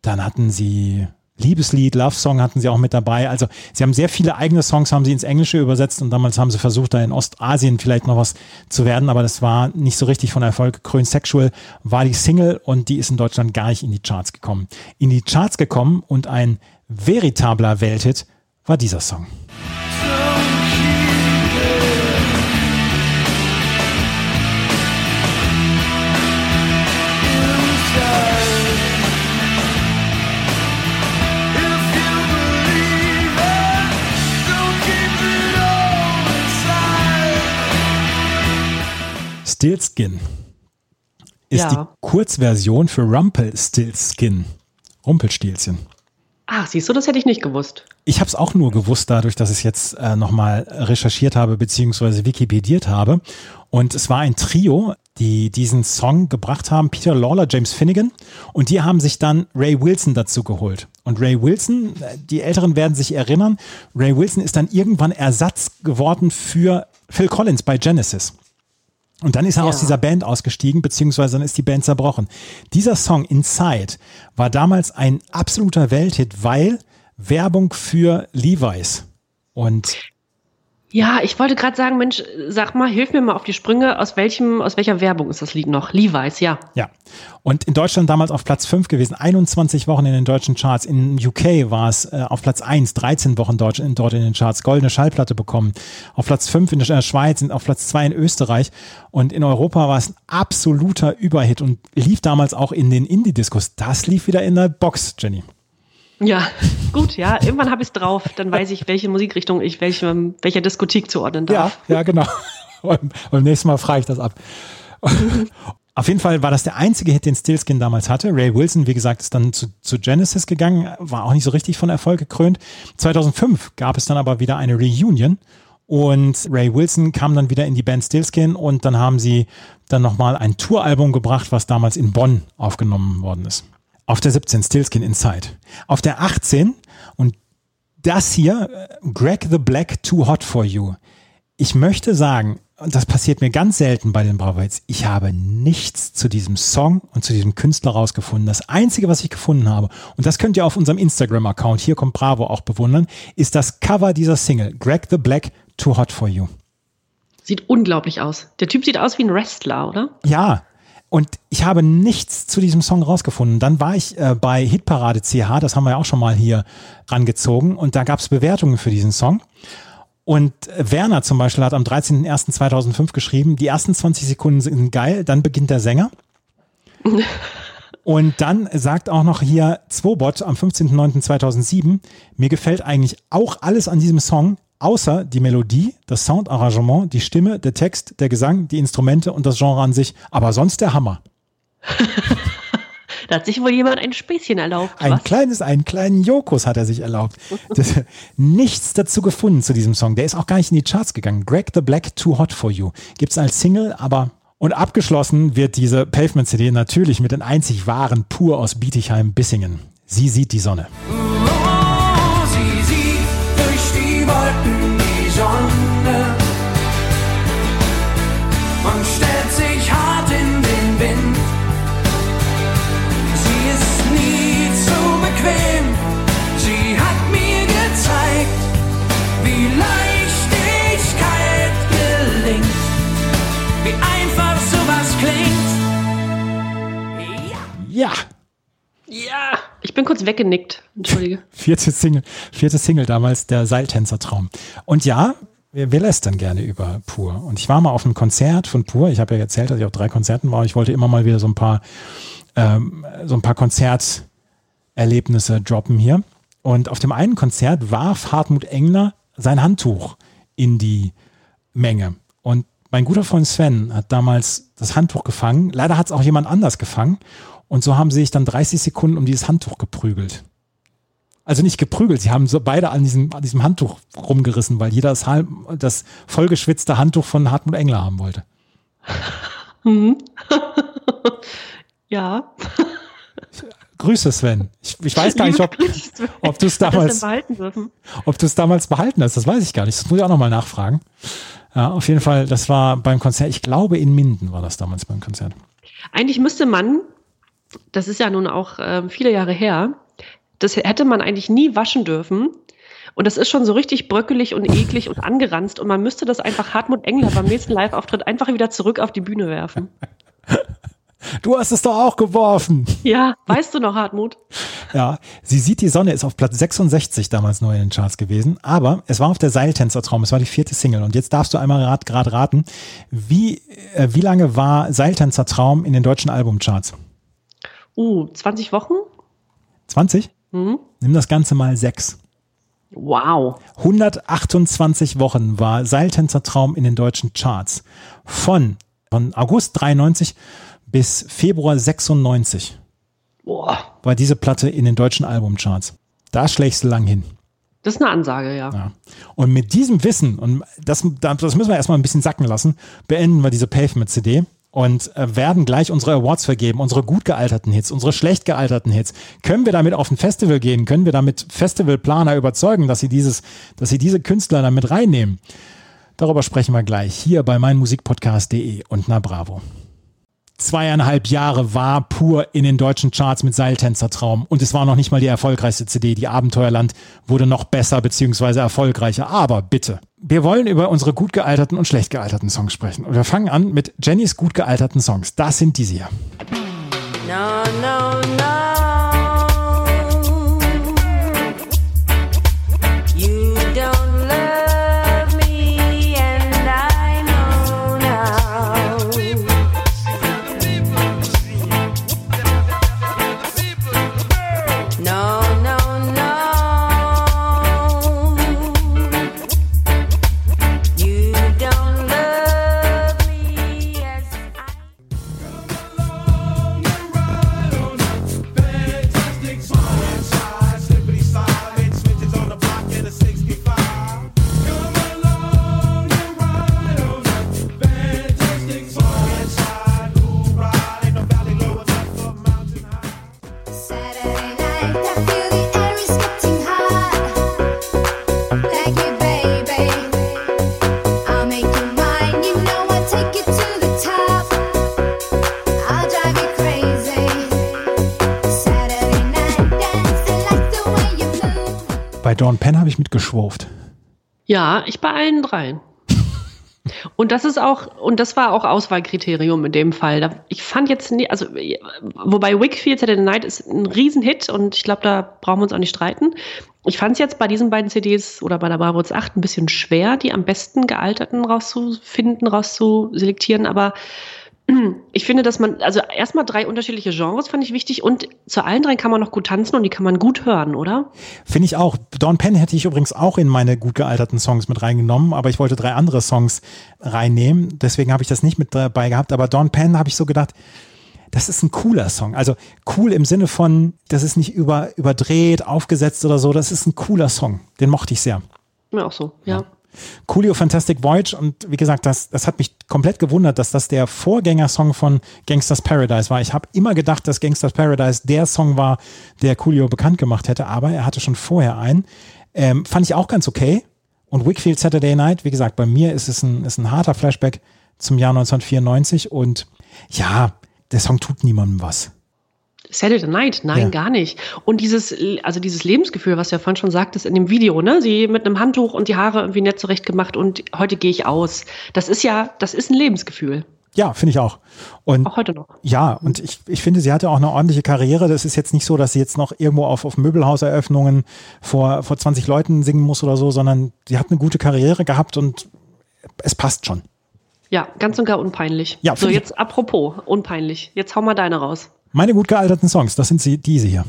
Dann hatten sie Liebeslied, Love Song hatten sie auch mit dabei. Also sie haben sehr viele eigene Songs, haben sie ins Englische übersetzt und damals haben sie versucht, da in Ostasien vielleicht noch was zu werden, aber das war nicht so richtig von Erfolg gekrönt. Sexual war die Single und die ist in Deutschland gar nicht in die Charts gekommen. In die Charts gekommen und ein veritabler Welthit war dieser Song. Stillskin ist Ja. die Kurzversion für Rumpelstiltskin. Rumpelstilzchen. Ach, siehst du, das hätte ich nicht gewusst. Ich habe es auch nur gewusst, dadurch, dass ich jetzt äh, nochmal recherchiert habe beziehungsweise wikipediert habe. Und es war ein Trio, die diesen Song gebracht haben, Peter Lawler, James Finnegan. Und die haben sich dann Ray Wilson dazu geholt. Und Ray Wilson, äh, die Älteren werden sich erinnern, Ray Wilson ist dann irgendwann Ersatz geworden für Phil Collins bei Genesis. Und dann ist er Ja. aus dieser Band ausgestiegen, beziehungsweise dann ist die Band zerbrochen. Dieser Song Inside war damals ein absoluter Welthit, weil Werbung für Levi's. Und Ja, ich wollte gerade sagen, Mensch, sag mal, hilf mir mal auf die Sprünge. Aus welchem, aus welcher Werbung ist das Lied noch? Levi's, ja. Ja. Und in Deutschland damals auf Platz 5 gewesen, 21 Wochen in den deutschen Charts. In UK war es äh, auf Platz 1, 13 Wochen Deutsch, in, dort in den Charts. Goldene Schallplatte bekommen. Auf Platz 5 in der Schweiz und auf Platz 2 in Österreich. Und in Europa war es ein absoluter Überhit und lief damals auch in den Indie-Discos. Das lief wieder in der Box, Jenny. Ja, gut, ja. Irgendwann habe ich es drauf. Dann weiß ich, welche Musikrichtung ich welchem, welcher Diskothek zuordnen Ja, darf. ja, genau. Und beim nächsten Mal frage ich das ab. Auf jeden Fall war das der einzige Hit, den Stillskin damals hatte. Ray Wilson, wie gesagt, ist dann zu, zu Genesis gegangen, war auch nicht so richtig von Erfolg gekrönt. 2005 gab es dann aber wieder eine Reunion und Ray Wilson kam dann wieder in die Band Stillskin und dann haben sie dann nochmal ein Touralbum gebracht, was damals in Bonn aufgenommen worden ist. Auf der 17 Stillskin Inside. Auf der 18 und das hier, äh, Greg the Black Too Hot for You. Ich möchte sagen, und das passiert mir ganz selten bei den Hits, ich habe nichts zu diesem Song und zu diesem Künstler rausgefunden. Das Einzige, was ich gefunden habe, und das könnt ihr auf unserem Instagram-Account, hier kommt Bravo, auch bewundern, ist das Cover dieser Single, Greg the Black Too Hot for You. Sieht unglaublich aus. Der Typ sieht aus wie ein Wrestler, oder? Ja, und ich habe nichts zu diesem Song rausgefunden. Dann war ich äh, bei Hitparade CH, das haben wir ja auch schon mal hier rangezogen, und da gab es Bewertungen für diesen Song. Und äh, Werner zum Beispiel hat am 13.01.2005 geschrieben, die ersten 20 Sekunden sind geil, dann beginnt der Sänger. Und dann sagt auch noch hier Zwobot am 15.09.2007, mir gefällt eigentlich auch alles an diesem Song, außer die Melodie, das Soundarrangement, die Stimme, der Text, der Gesang, die Instrumente und das Genre an sich. Aber sonst der Hammer. Da hat sich wohl jemand ein Späßchen erlaubt. Ein was? kleines, einen kleinen Jokos hat er sich erlaubt. Das, nichts dazu gefunden zu diesem Song. Der ist auch gar nicht in die Charts gegangen. Greg the Black, Too Hot for You. Gibt's als Single, aber und abgeschlossen wird diese Pavement-CD natürlich mit den einzig wahren Pur aus Bietigheim-Bissingen. Sie sieht die Sonne. Durch Wolken die Sonne. Und stellt sich hart in den Wind. Sie ist nie zu bequem, sie hat mir gezeigt, wie Leichtigkeit gelingt, wie einfach sowas klingt. Ja, Ja, ich bin kurz weggenickt. Entschuldige. vierte Single, vierte Single damals, der Seiltänzer-Traum. Und ja, wir, wir lästern gerne über Pur. Und ich war mal auf einem Konzert von Pur. Ich habe ja erzählt, dass ich auf drei Konzerten war. Ich wollte immer mal wieder so ein paar, ähm, so ein paar Konzerterlebnisse droppen hier. Und auf dem einen Konzert warf Hartmut Engler sein Handtuch in die Menge. Und mein guter Freund Sven hat damals das Handtuch gefangen. Leider hat es auch jemand anders gefangen. Und so haben sie sich dann 30 Sekunden um dieses Handtuch geprügelt. Also nicht geprügelt, sie haben so beide an diesem, an diesem Handtuch rumgerissen, weil jeder das, das vollgeschwitzte Handtuch von Hartmut Engler haben wollte. Ja. Grüße Sven. Ich, ich weiß gar nicht, ob, ob du es damals, behalten dürfen? ob du es damals behalten hast. Das weiß ich gar nicht. Das muss ich auch nochmal nachfragen. Ja, auf jeden Fall, das war beim Konzert, ich glaube in Minden war das damals beim Konzert. Eigentlich müsste man, das ist ja nun auch ähm, viele Jahre her, das hätte man eigentlich nie waschen dürfen. Und das ist schon so richtig bröckelig und eklig und angeranzt. Und man müsste das einfach Hartmut Engler beim nächsten Live-Auftritt einfach wieder zurück auf die Bühne werfen. Du hast es doch auch geworfen. Ja, weißt du noch, Hartmut? Ja, sie sieht die Sonne ist auf Platz 66 damals neu in den Charts gewesen, aber es war auf der Seiltänzertraum, es war die vierte Single und jetzt darfst du einmal rat- gerade raten, wie, äh, wie lange war Seiltänzertraum in den deutschen Albumcharts? Uh, 20 Wochen? 20? Nimm das Ganze mal sechs. Wow. 128 Wochen war Seiltänzertraum in den deutschen Charts. Von, von August 93 bis Februar 96 Boah. war diese Platte in den deutschen Albumcharts. Da schlägst du lang hin. Das ist eine Ansage, ja. Ja. Und mit diesem Wissen, und das, das müssen wir erstmal ein bisschen sacken lassen, beenden wir diese Pavement-CD und äh, werden gleich unsere Awards vergeben, unsere gut gealterten Hits, unsere schlecht gealterten Hits. Können wir damit auf ein Festival gehen? Können wir damit Festivalplaner überzeugen, dass sie dieses, dass sie diese Künstler damit reinnehmen? Darüber sprechen wir gleich hier bei meinmusikpodcast.de und na bravo. Zweieinhalb Jahre war pur in den deutschen Charts mit Seiltänzertraum und es war noch nicht mal die erfolgreichste CD. Die Abenteuerland wurde noch besser beziehungsweise erfolgreicher. Aber bitte, Wir wollen über unsere gut gealterten und schlecht gealterten Songs sprechen. Und wir fangen an mit Jennys gut gealterten Songs. Das sind diese hier. No, no, no. Bei Dawn Penn habe ich mitgeschwurft. Ja, ich bei allen dreien. Und das ist auch, und das war auch Auswahlkriterium in dem Fall. Ich fand jetzt, nie, also, wobei Wickfield Saturday Night ist ein Riesenhit und ich glaube, da brauchen wir uns auch nicht streiten. Ich fand es jetzt bei diesen beiden CDs oder bei der Barbots 8 ein bisschen schwer, die am besten gealterten rauszufinden, rauszuselektieren, aber ich finde, dass man, also erstmal drei unterschiedliche Genres fand ich wichtig und zu allen dreien kann man noch gut tanzen und die kann man gut hören, oder? Finde ich auch. Dawn Penn hätte ich übrigens auch in meine gut gealterten Songs mit reingenommen, aber ich wollte drei andere Songs reinnehmen. Deswegen habe ich das nicht mit dabei gehabt. Aber Dawn Penn habe ich so gedacht, das ist ein cooler Song. Also cool im Sinne von, das ist nicht über, überdreht, aufgesetzt oder so. Das ist ein cooler Song. Den mochte ich sehr. Mir auch so, ja. Coolio Fantastic Voyage und wie gesagt, das, das hat mich komplett gewundert, dass das der Vorgängersong von Gangsters Paradise war. Ich habe immer gedacht, dass Gangsters Paradise der Song war, der Coolio bekannt gemacht hätte, aber er hatte schon vorher einen. Ähm, fand ich auch ganz okay. Und Wickfield Saturday Night, wie gesagt, bei mir ist es ein, ist ein harter Flashback zum Jahr 1994 und ja, der Song tut niemandem was. Saturday Night, nein, Ja. gar nicht. Und dieses, also dieses Lebensgefühl, was du ja vorhin schon sagtest in dem Video, ne? Sie mit einem Handtuch und die Haare irgendwie nett zurecht gemacht und heute gehe ich aus. Das ist ja, das ist ein Lebensgefühl. Ja, finde ich auch. Und Auch heute noch. Ja, und ich, ich finde, sie hatte auch eine ordentliche Karriere. Das ist jetzt nicht so, dass sie jetzt noch irgendwo auf, auf Möbelhauseröffnungen vor, vor 20 Leuten singen muss oder so, sondern sie hat eine gute Karriere gehabt und es passt schon. Ja, ganz und gar unpeinlich. Ja, so, jetzt apropos, unpeinlich. Jetzt hau mal deine raus. Meine gut gealterten Songs, das sind sie, diese hier.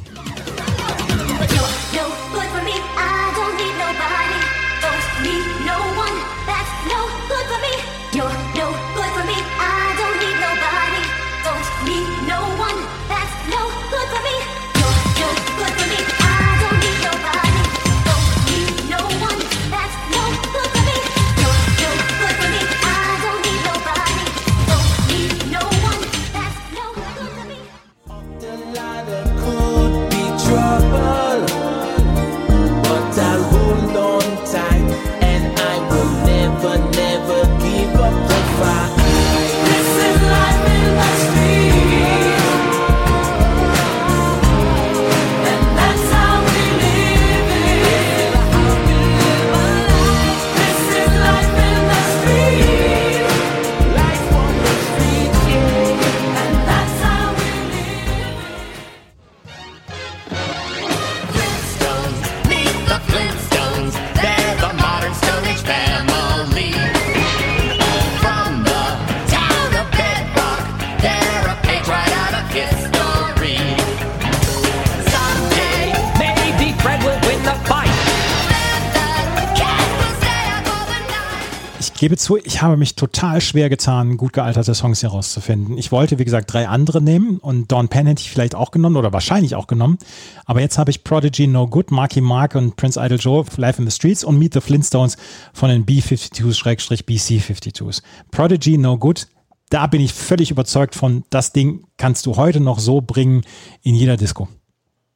Gebe zu, ich habe mich total schwer getan, gut gealterte Songs hier rauszufinden. Ich wollte, wie gesagt, drei andere nehmen und Dawn Penn hätte ich vielleicht auch genommen oder wahrscheinlich auch genommen. Aber jetzt habe ich Prodigy No Good, Marky Mark und Prince Idol Joe, Life in the Streets und Meet the Flintstones von den B-52s-BC-52s. Prodigy No Good, da bin ich völlig überzeugt von, das Ding kannst du heute noch so bringen in jeder Disco.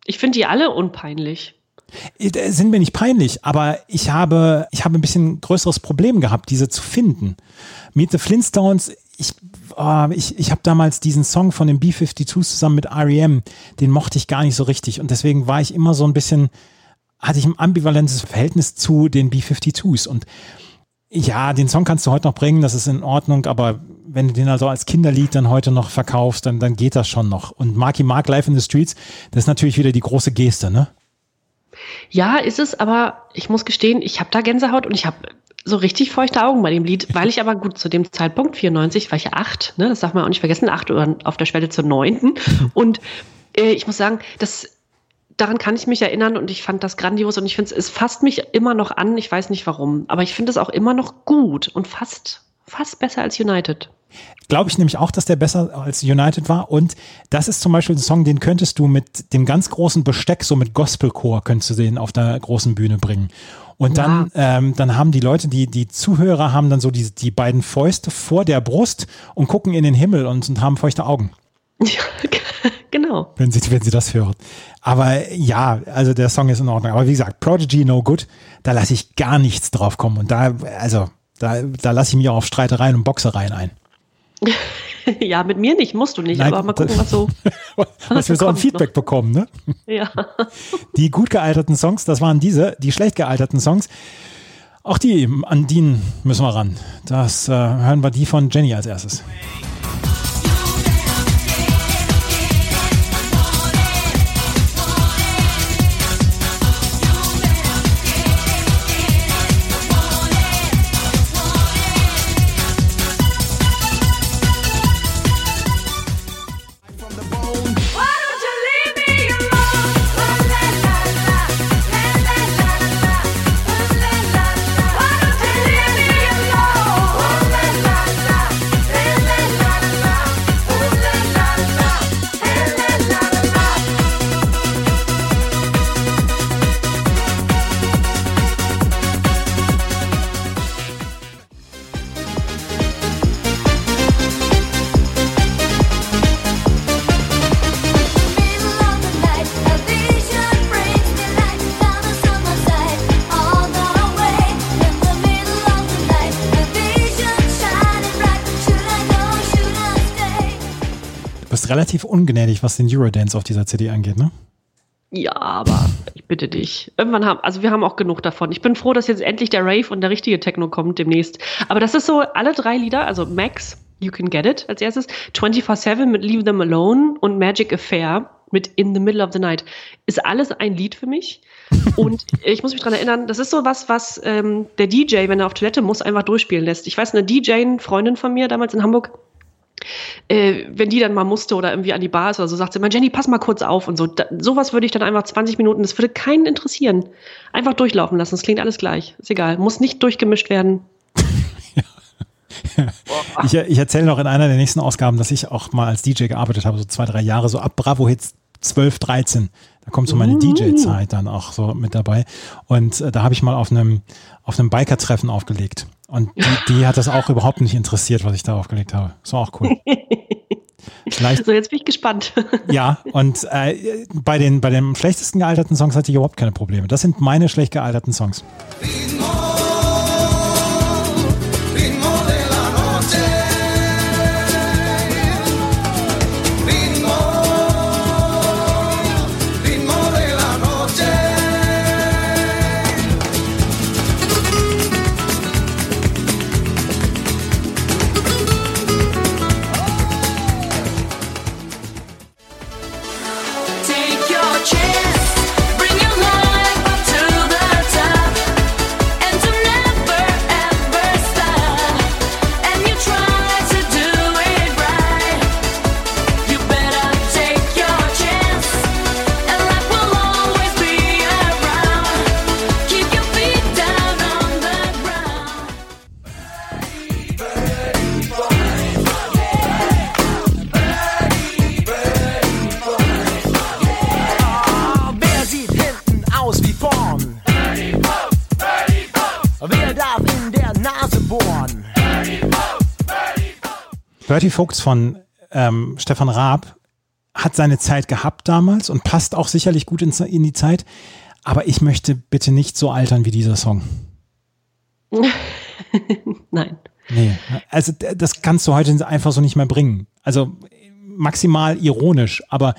Ich finde die alle unpeinlich. Äh, sind mir nicht peinlich, aber ich habe, ich habe ein bisschen größeres Problem gehabt, diese zu finden. Meet the Flintstones, ich, oh, ich, ich habe damals diesen Song von den B-52s zusammen mit R.E.M., den mochte ich gar nicht so richtig und deswegen war ich immer so ein bisschen, hatte ich ein ambivalentes Verhältnis zu den B-52s und Ja, den Song kannst du heute noch bringen, das ist in Ordnung, aber wenn du den also als Kinderlied dann heute noch verkaufst, dann, dann geht das schon noch. Und Marky Mark Live in the Streets, das ist natürlich wieder die große Geste, ne? Ja, ist es, aber ich muss gestehen, ich habe da Gänsehaut und ich habe so richtig feuchte Augen bei dem Lied, weil ich aber gut zu dem Zeitpunkt, 94, war ich ja acht, ne, das darf man auch nicht vergessen, acht oder auf der Schwelle zur neunten. Und äh, ich muss sagen, das, daran kann ich mich erinnern und ich fand das grandios und ich finde, es fasst mich immer noch an, ich weiß nicht warum, aber ich finde es auch immer noch gut und fast, fast besser als United. Glaube ich nämlich auch, dass der besser als United war. Und das ist zum Beispiel ein Song, den könntest du mit dem ganz großen Besteck, so mit Gospelchor, könntest du den auf der großen Bühne bringen. Und dann, ähm, dann haben die Leute, die, die Zuhörer haben dann so die, die beiden Fäuste vor der Brust und gucken in den Himmel und, und haben feuchte Augen, Ja, genau. wenn sie, wenn sie das hören. Aber ja, also der Song ist in Ordnung. Aber wie gesagt, Prodigy No Good, da lasse ich gar nichts drauf kommen. Und da, also, da, da lasse ich mich auch auf Streitereien und Boxereien ein. Ja, mit mir nicht, musst du nicht, Nein, aber mal gucken, was so. was wir so an Feedback bekommen, ne? Ja. Die gut gealterten Songs, das waren diese, die schlecht gealterten Songs. Auch die, an die müssen wir ran. Das äh, hören wir die von Jenny als erstes. Relativ ungnädig, was den Eurodance auf dieser CD angeht, ne? Ja, aber ich bitte dich. Irgendwann haben, also wir haben auch genug davon. Ich bin froh, dass jetzt endlich der Rave und der richtige Techno kommt demnächst. Aber das ist so, alle drei Lieder, also Max, You Can Get It als erstes, 24-7 mit Leave Them Alone und Magic Affair mit In the Middle of the Night, ist alles ein Lied für mich. Und ich muss mich dran erinnern, das ist so was, was ähm, der DJ, wenn er auf Toilette muss, einfach durchspielen lässt. Ich weiß, eine DJ, Freundin von mir damals in Hamburg, äh, wenn die dann mal musste oder irgendwie an die Bar ist oder so, sagt sie immer, Jenny, pass mal kurz auf und so. Da, sowas würde ich dann einfach 20 Minuten, das würde keinen interessieren. Einfach durchlaufen lassen, es klingt alles gleich. Ist egal, muss nicht durchgemischt werden. Ich, ich erzähle noch in einer der nächsten Ausgaben, dass ich auch mal als DJ gearbeitet habe, so zwei, drei Jahre, so ab Bravo Hits 12, 13. Da kommt so meine DJ-Zeit dann auch so mit dabei. Und äh, da habe ich mal auf einem, auf einem Biker-Treffen aufgelegt. Und die, die hat das auch überhaupt nicht interessiert, was ich da aufgelegt habe. Das war auch cool. Vielleicht, So, jetzt bin ich gespannt. ja, und äh, bei, den, bei den schlechtesten gealterten Songs hatte ich überhaupt keine Probleme. Das sind meine schlecht gealterten Songs. Bertie Vogts von ähm, Stefan Raab hat seine Zeit gehabt damals und passt auch sicherlich gut in, in die Zeit. Aber ich möchte bitte nicht so altern wie dieser Song. Nein. Nee, also das kannst du heute einfach so nicht mehr bringen. Also maximal ironisch, aber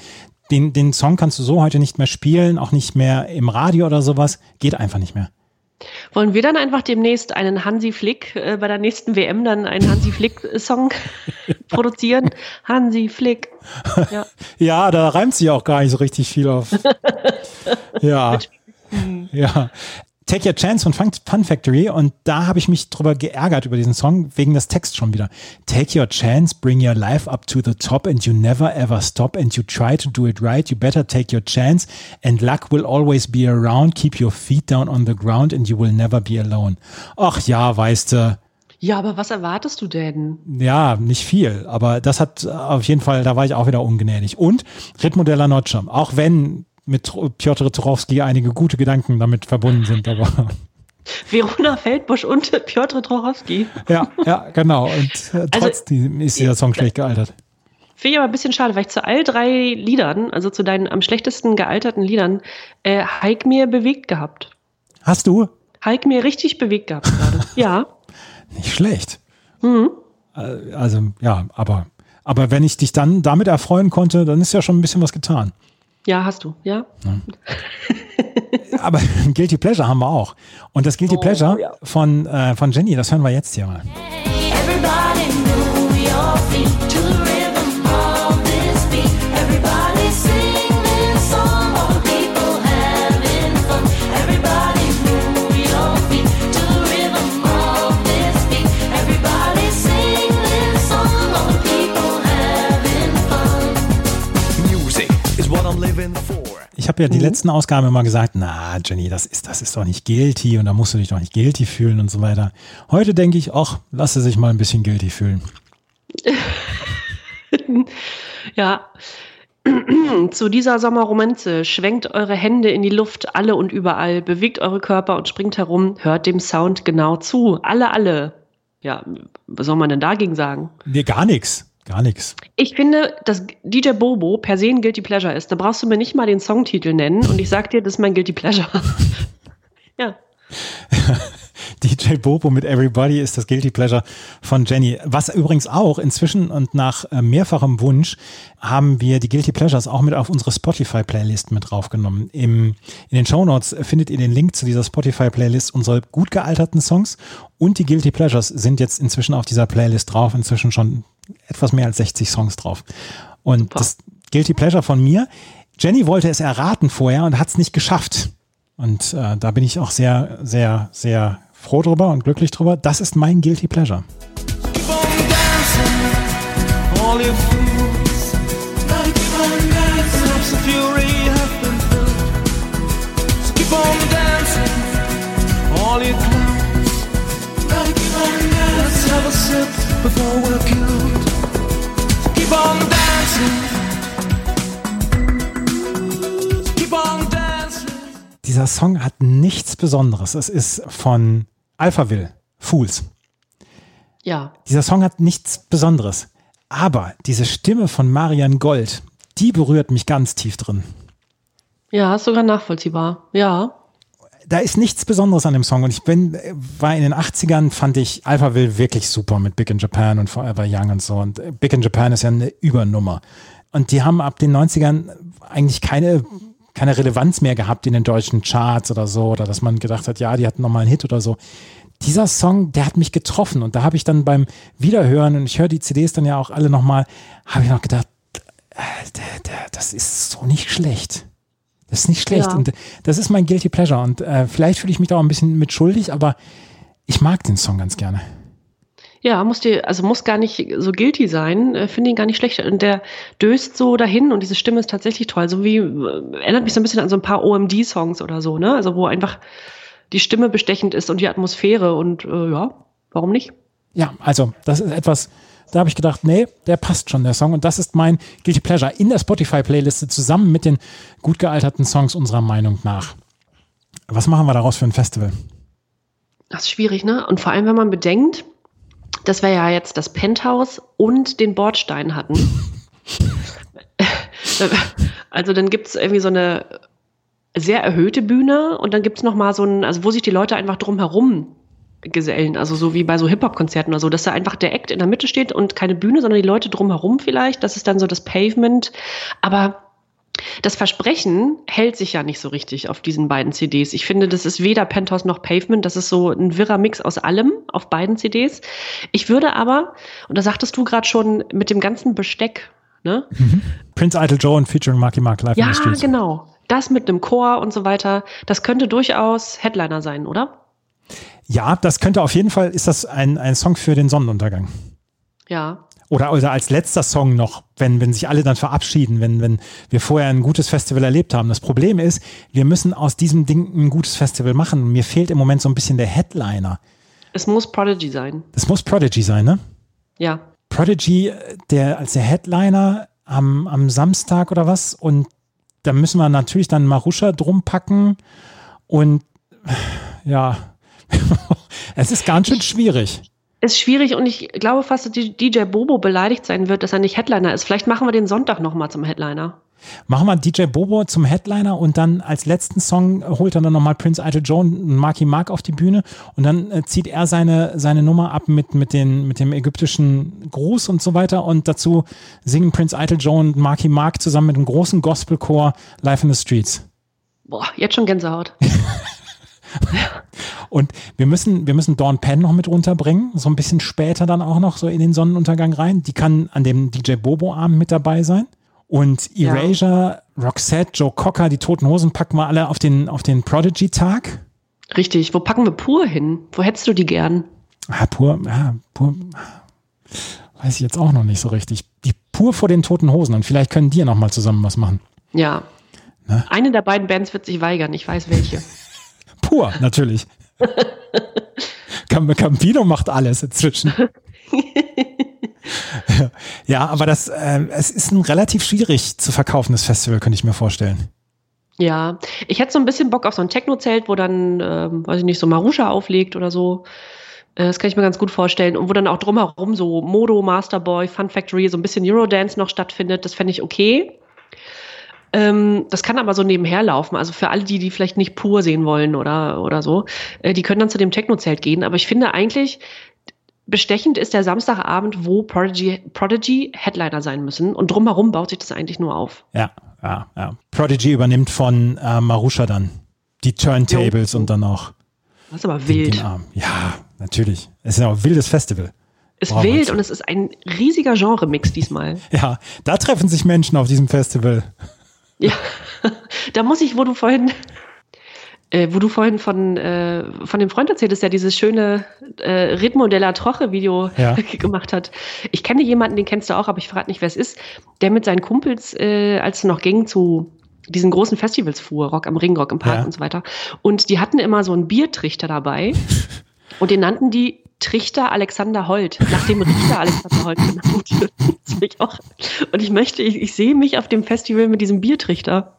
den, den Song kannst du so heute nicht mehr spielen, auch nicht mehr im Radio oder sowas. Geht einfach nicht mehr. Wollen wir dann einfach demnächst einen Hansi Flick, äh, bei der nächsten WM dann einen Hansi Flick-Song produzieren? Hansi Flick. Ja. Ja, da reimt sich auch gar nicht so richtig viel auf. ja. Ja. Take Your Chance von Fun, Factory und da habe ich mich drüber geärgert über diesen Song wegen des Texts schon wieder. Take your chance, bring your life up to the top and you never ever stop and you try to do it right. You better take your chance and luck will always be around. Keep your feet down on the ground and you will never be alone. Ach ja, weißt du, ja, aber was erwartest du denn? ja, nicht viel, aber das hat auf jeden Fall, da war ich auch wieder ungnädig. Und Ritmo della Noche, auch wenn mit Piotr Turowski einige gute Gedanken damit verbunden sind, aber Verona Feldbusch und Piotr Trochowski. ja, ja, genau. Und äh, Also, trotzdem ist dieser Song schlecht gealtert. Finde ich aber ein bisschen schade, weil ich zu all drei Liedern, also zu deinen am schlechtesten gealterten Liedern, äh, Heik mir bewegt gehabt. Hast du? Heik mir richtig bewegt gehabt gerade. ja. Nicht schlecht. Äh, Also, ja, aber, aber wenn ich dich dann damit erfreuen konnte, dann ist ja schon ein bisschen was getan. Ja, hast du, ja. Aber Guilty Pleasure haben wir auch. Und das Guilty Oh, Pleasure ja. von, äh, von Jenny, das hören wir jetzt hier mal. Everybody habe ja die letzten Ausgaben immer gesagt, na, Jenny, das ist, das ist doch nicht guilty und da musst du dich doch nicht guilty fühlen und so weiter. Heute denke ich, ach, lasse sich mal ein bisschen guilty fühlen. Ja. Zu dieser Sommerromanze schwenkt eure Hände in die Luft, alle und überall, bewegt eure Körper und springt herum, hört dem Sound genau zu. Alle, alle. Ja, was soll man denn dagegen sagen? Nee, gar nichts. Gar nichts. Ich finde, dass DJ Bobo per se ein Guilty Pleasure ist. Da brauchst du mir nicht mal den Songtitel nennen und ich sag dir, das ist mein Guilty Pleasure. ja. DJ Bobo mit Everybody ist das Guilty Pleasure von Jenny. Was übrigens auch inzwischen und nach äh, mehrfachem Wunsch haben wir die Guilty Pleasures auch mit auf unsere Spotify-Playlist mit draufgenommen. Im, in den Show Notes findet ihr den Link zu dieser Spotify-Playlist, unsere gut gealterten Songs und die Guilty Pleasures sind jetzt inzwischen auf dieser Playlist drauf, inzwischen schon etwas mehr als 60 Songs drauf. Und Super. das Guilty Pleasure von mir, Jenny wollte es erraten vorher und hat es nicht geschafft. Und äh, da bin ich auch sehr, sehr, sehr froh drüber und glücklich drüber. Das ist mein Guilty Pleasure. Keep on dancing, all you fools. Gotta keep on dancing, Snaps of fury have been filled. So keep on dancing, all you clowns. Gotta keep on dancing. Let's have a sip before we're Dieser Song hat nichts Besonderes. Es ist von Alphaville, Fools. Ja. Dieser Song hat nichts Besonderes. Aber diese Stimme von Marian Gold, die berührt mich ganz tief drin. Ja, ist sogar nachvollziehbar. Ja. Da ist nichts Besonderes an dem Song. Und ich bin, war in den 80ern, fand ich Alphaville wirklich super mit Big in Japan und Forever Young und so. Und äh, Big in Japan ist ja eine Übernummer. Und die haben ab den 90ern eigentlich keine, keine Relevanz mehr gehabt in den deutschen Charts oder so. Oder dass man gedacht hat, ja, die hatten nochmal einen Hit oder so. Dieser Song, der hat mich getroffen. Und da habe ich dann beim Wiederhören, und ich höre die CDs dann ja auch alle nochmal, habe ich noch gedacht, äh, das ist so nicht schlecht. Das ist nicht schlecht. Ja. Und das ist mein Guilty Pleasure. Und äh, vielleicht fühle ich mich da auch ein bisschen mit schuldig, aber ich mag den Song ganz gerne. Ja, muss dir, also muss gar nicht so guilty sein, äh, finde ihn gar nicht schlecht. Und der döst so dahin und diese Stimme ist tatsächlich toll. So wie, äh, erinnert mich so ein bisschen an so ein paar OMD-Songs oder so, ne? Also wo einfach die Stimme bestechend ist und die Atmosphäre und äh, ja, warum nicht? Ja, also das ist etwas, da habe ich gedacht, nee, der passt schon, der Song. Und das ist mein Guilty Pleasure in der Spotify-Playliste zusammen mit den gut gealterten Songs unserer Meinung nach. Was machen wir daraus für ein Festival? Das ist schwierig, ne? Und vor allem, wenn man bedenkt, dass wir ja jetzt das Penthouse und den Bordstein hatten. also dann gibt es irgendwie so eine sehr erhöhte Bühne und dann gibt es nochmal so ein, also wo sich die Leute einfach drumherum gesellen, also so wie bei so Hip-Hop-Konzerten oder so, dass da einfach der Act in der Mitte steht und keine Bühne, sondern die Leute drumherum vielleicht, das ist dann so das Pavement, aber Das Versprechen hält sich ja nicht so richtig auf diesen beiden CDs. Ich finde, das ist weder Penthouse noch Pavement. Das ist so ein wirrer Mix aus allem auf beiden CDs. Ich würde aber, und da sagtest du gerade schon, mit dem ganzen Besteck, ne? Prince Idol Joe und featuring Marky Mark live in Ja, genau. Das mit einem Chor und so weiter, das könnte durchaus Headliner sein, oder? Ja, das könnte auf jeden Fall, ist das ein, ein Song für den Sonnenuntergang. Ja. Oder, oder als letzter Song noch, wenn, wenn sich alle dann verabschieden, wenn, wenn wir vorher ein gutes Festival erlebt haben. Das Problem ist, wir müssen aus diesem Ding ein gutes Festival machen. Mir fehlt im Moment so ein bisschen der Headliner. Es muss Prodigy sein. Das muss Prodigy sein, ne? Ja. Prodigy, der als der Headliner am, am Samstag oder was. Und da müssen wir natürlich dann Marusha drum packen. Und ja, es ist ganz schön schwierig. Ist schwierig und ich glaube fast, dass DJ Bobo beleidigt sein wird, dass er nicht Headliner ist. Vielleicht machen wir den Sonntag nochmal zum Headliner. Machen wir DJ Bobo zum Headliner und dann als letzten Song holt er dann nochmal Prince Idol Joe und Marky Mark auf die Bühne und dann äh, zieht er seine, seine Nummer ab mit, mit, den, mit dem ägyptischen Gruß und so weiter und dazu singen Prince Idol Joe und Marky Mark zusammen mit einem großen Gospelchor Live in the Streets. Boah, jetzt schon Gänsehaut. Und wir müssen, wir müssen Dawn Penn noch mit runterbringen, so ein bisschen später dann auch noch so in den Sonnenuntergang rein. Die kann an dem DJ Bobo-Abend mit dabei sein. Und Ja. Erasure, Roxette, Joe Cocker, die Toten Hosen packen wir alle auf den, auf den Prodigy-Tag. Richtig. Wo packen wir Pur hin? Wo hättest du die gern? Ah, pur, ja, pur, weiß ich jetzt auch noch nicht so richtig. Die pur vor den Toten Hosen und vielleicht können die ja noch mal zusammen was machen. Ja. Ne? Eine der beiden Bands wird sich weigern. Ich weiß welche. Pur, natürlich. Cam Campino macht alles inzwischen. ja, aber das, äh, es ist ein relativ schwierig zu verkaufendes Festival, könnte ich mir vorstellen. Ja, ich hätte so ein bisschen Bock auf so ein Techno-Zelt, wo dann, ähm, weiß ich nicht, so Marusha auflegt oder so. Äh, Das kann ich mir ganz gut vorstellen. Und wo dann auch drumherum so Modo, Masterboy, Fun Factory, so ein bisschen Eurodance noch stattfindet. Das fände ich okay. Ähm, das kann aber so nebenher laufen. Also für alle, die, die vielleicht nicht pur sehen wollen oder, oder so, äh, die können dann zu dem Techno-Zelt gehen. Aber ich finde eigentlich, bestechend ist der Samstagabend, wo Prodigy, Prodigy Headliner sein müssen. Und drumherum baut sich das eigentlich nur auf. Ja, ja, ja. Prodigy übernimmt von äh, Marusha dann die Turntables und dann auch Das ist aber den, wild. den Arm. Ja, natürlich. Es ist ja auch ein wildes Festival. Ist Brauchen wir wild und es ist ein riesiger Genre-Mix diesmal. Ja, da treffen sich Menschen auf diesem Festival. Ja, da muss ich, wo du vorhin, äh, wo du vorhin von, äh, von dem Freund erzähltest, der dieses schöne äh, Ritmo della Troche Video Ja. gemacht hat. Ich kenne jemanden, den kennst du auch, aber ich verrate nicht, wer es ist, der mit seinen Kumpels, äh, als es noch ging, zu diesen großen Festivals fuhr, Rock am Ring, Rock im Park Ja. und so weiter. Und die hatten immer so einen Biertrichter dabei und den nannten die Trichter Alexander Holt, nach dem Richter Alexander Holt genannt. Ich auch. Und ich möchte, ich, ich sehe mich auf dem Festival mit diesem Biertrichter.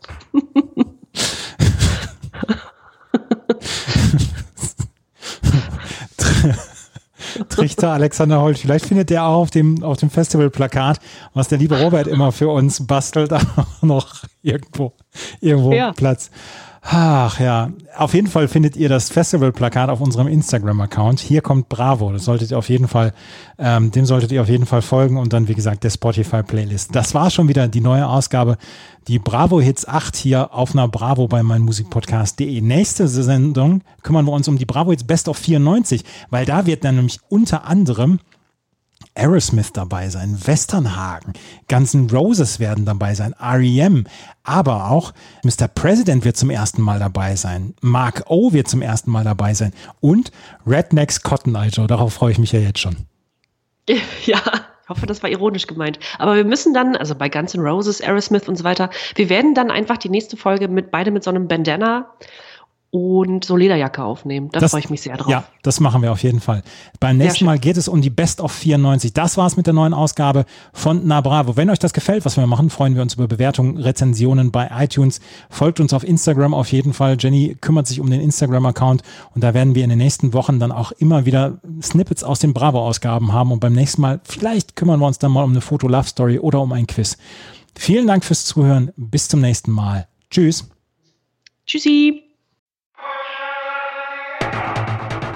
Trichter Alexander Holt. Vielleicht findet der auch auf dem, auf dem Festivalplakat, was der liebe Robert immer für uns bastelt, auch noch irgendwo, irgendwo Ja. Platz. Ach ja, auf jeden Fall findet ihr das Festivalplakat auf unserem Instagram-Account. Hier kommt Bravo. Das solltet ihr auf jeden Fall, ähm, dem solltet ihr auf jeden Fall folgen und dann, wie gesagt, der Spotify-Playlist. Das war schon wieder die neue Ausgabe, die Bravo Hits 8 hier auf einer Bravo bei meinmusikpodcast.de. Nächste Sendung kümmern wir uns um die Bravo Hits Best of 94, weil da wird dann nämlich unter anderem Aerosmith dabei sein, Westernhagen, Guns N' Roses werden dabei sein, REM, aber auch Mr. President wird zum ersten Mal dabei sein, Mark O wird zum ersten Mal dabei sein und Rednecks Cotton Eye Joe, darauf freue ich mich ja jetzt schon. Ja, ich hoffe, das war ironisch gemeint. Aber wir müssen dann, also bei Guns N' Roses, Aerosmith und so weiter, wir werden dann einfach die nächste Folge mit beide mit so einem Bandana und so Lederjacke aufnehmen. Da Das- freue ich mich sehr drauf. Ja, das machen wir auf jeden Fall. Beim nächsten. Mal geht es um die Best of 94. Das war's mit der neuen Ausgabe von Na Bravo. Wenn euch das gefällt, was wir machen, freuen wir uns über Bewertungen, Rezensionen bei iTunes. Folgt uns auf Instagram auf jeden Fall. Jenny kümmert sich um den Instagram-Account und da werden wir in den nächsten Wochen dann auch immer wieder Snippets aus den Bravo-Ausgaben haben und beim nächsten Mal vielleicht kümmern wir uns dann mal um eine Foto-Love-Story oder um ein Quiz. Vielen Dank fürs Zuhören. Bis zum nächsten Mal. Tschüss. Tschüssi.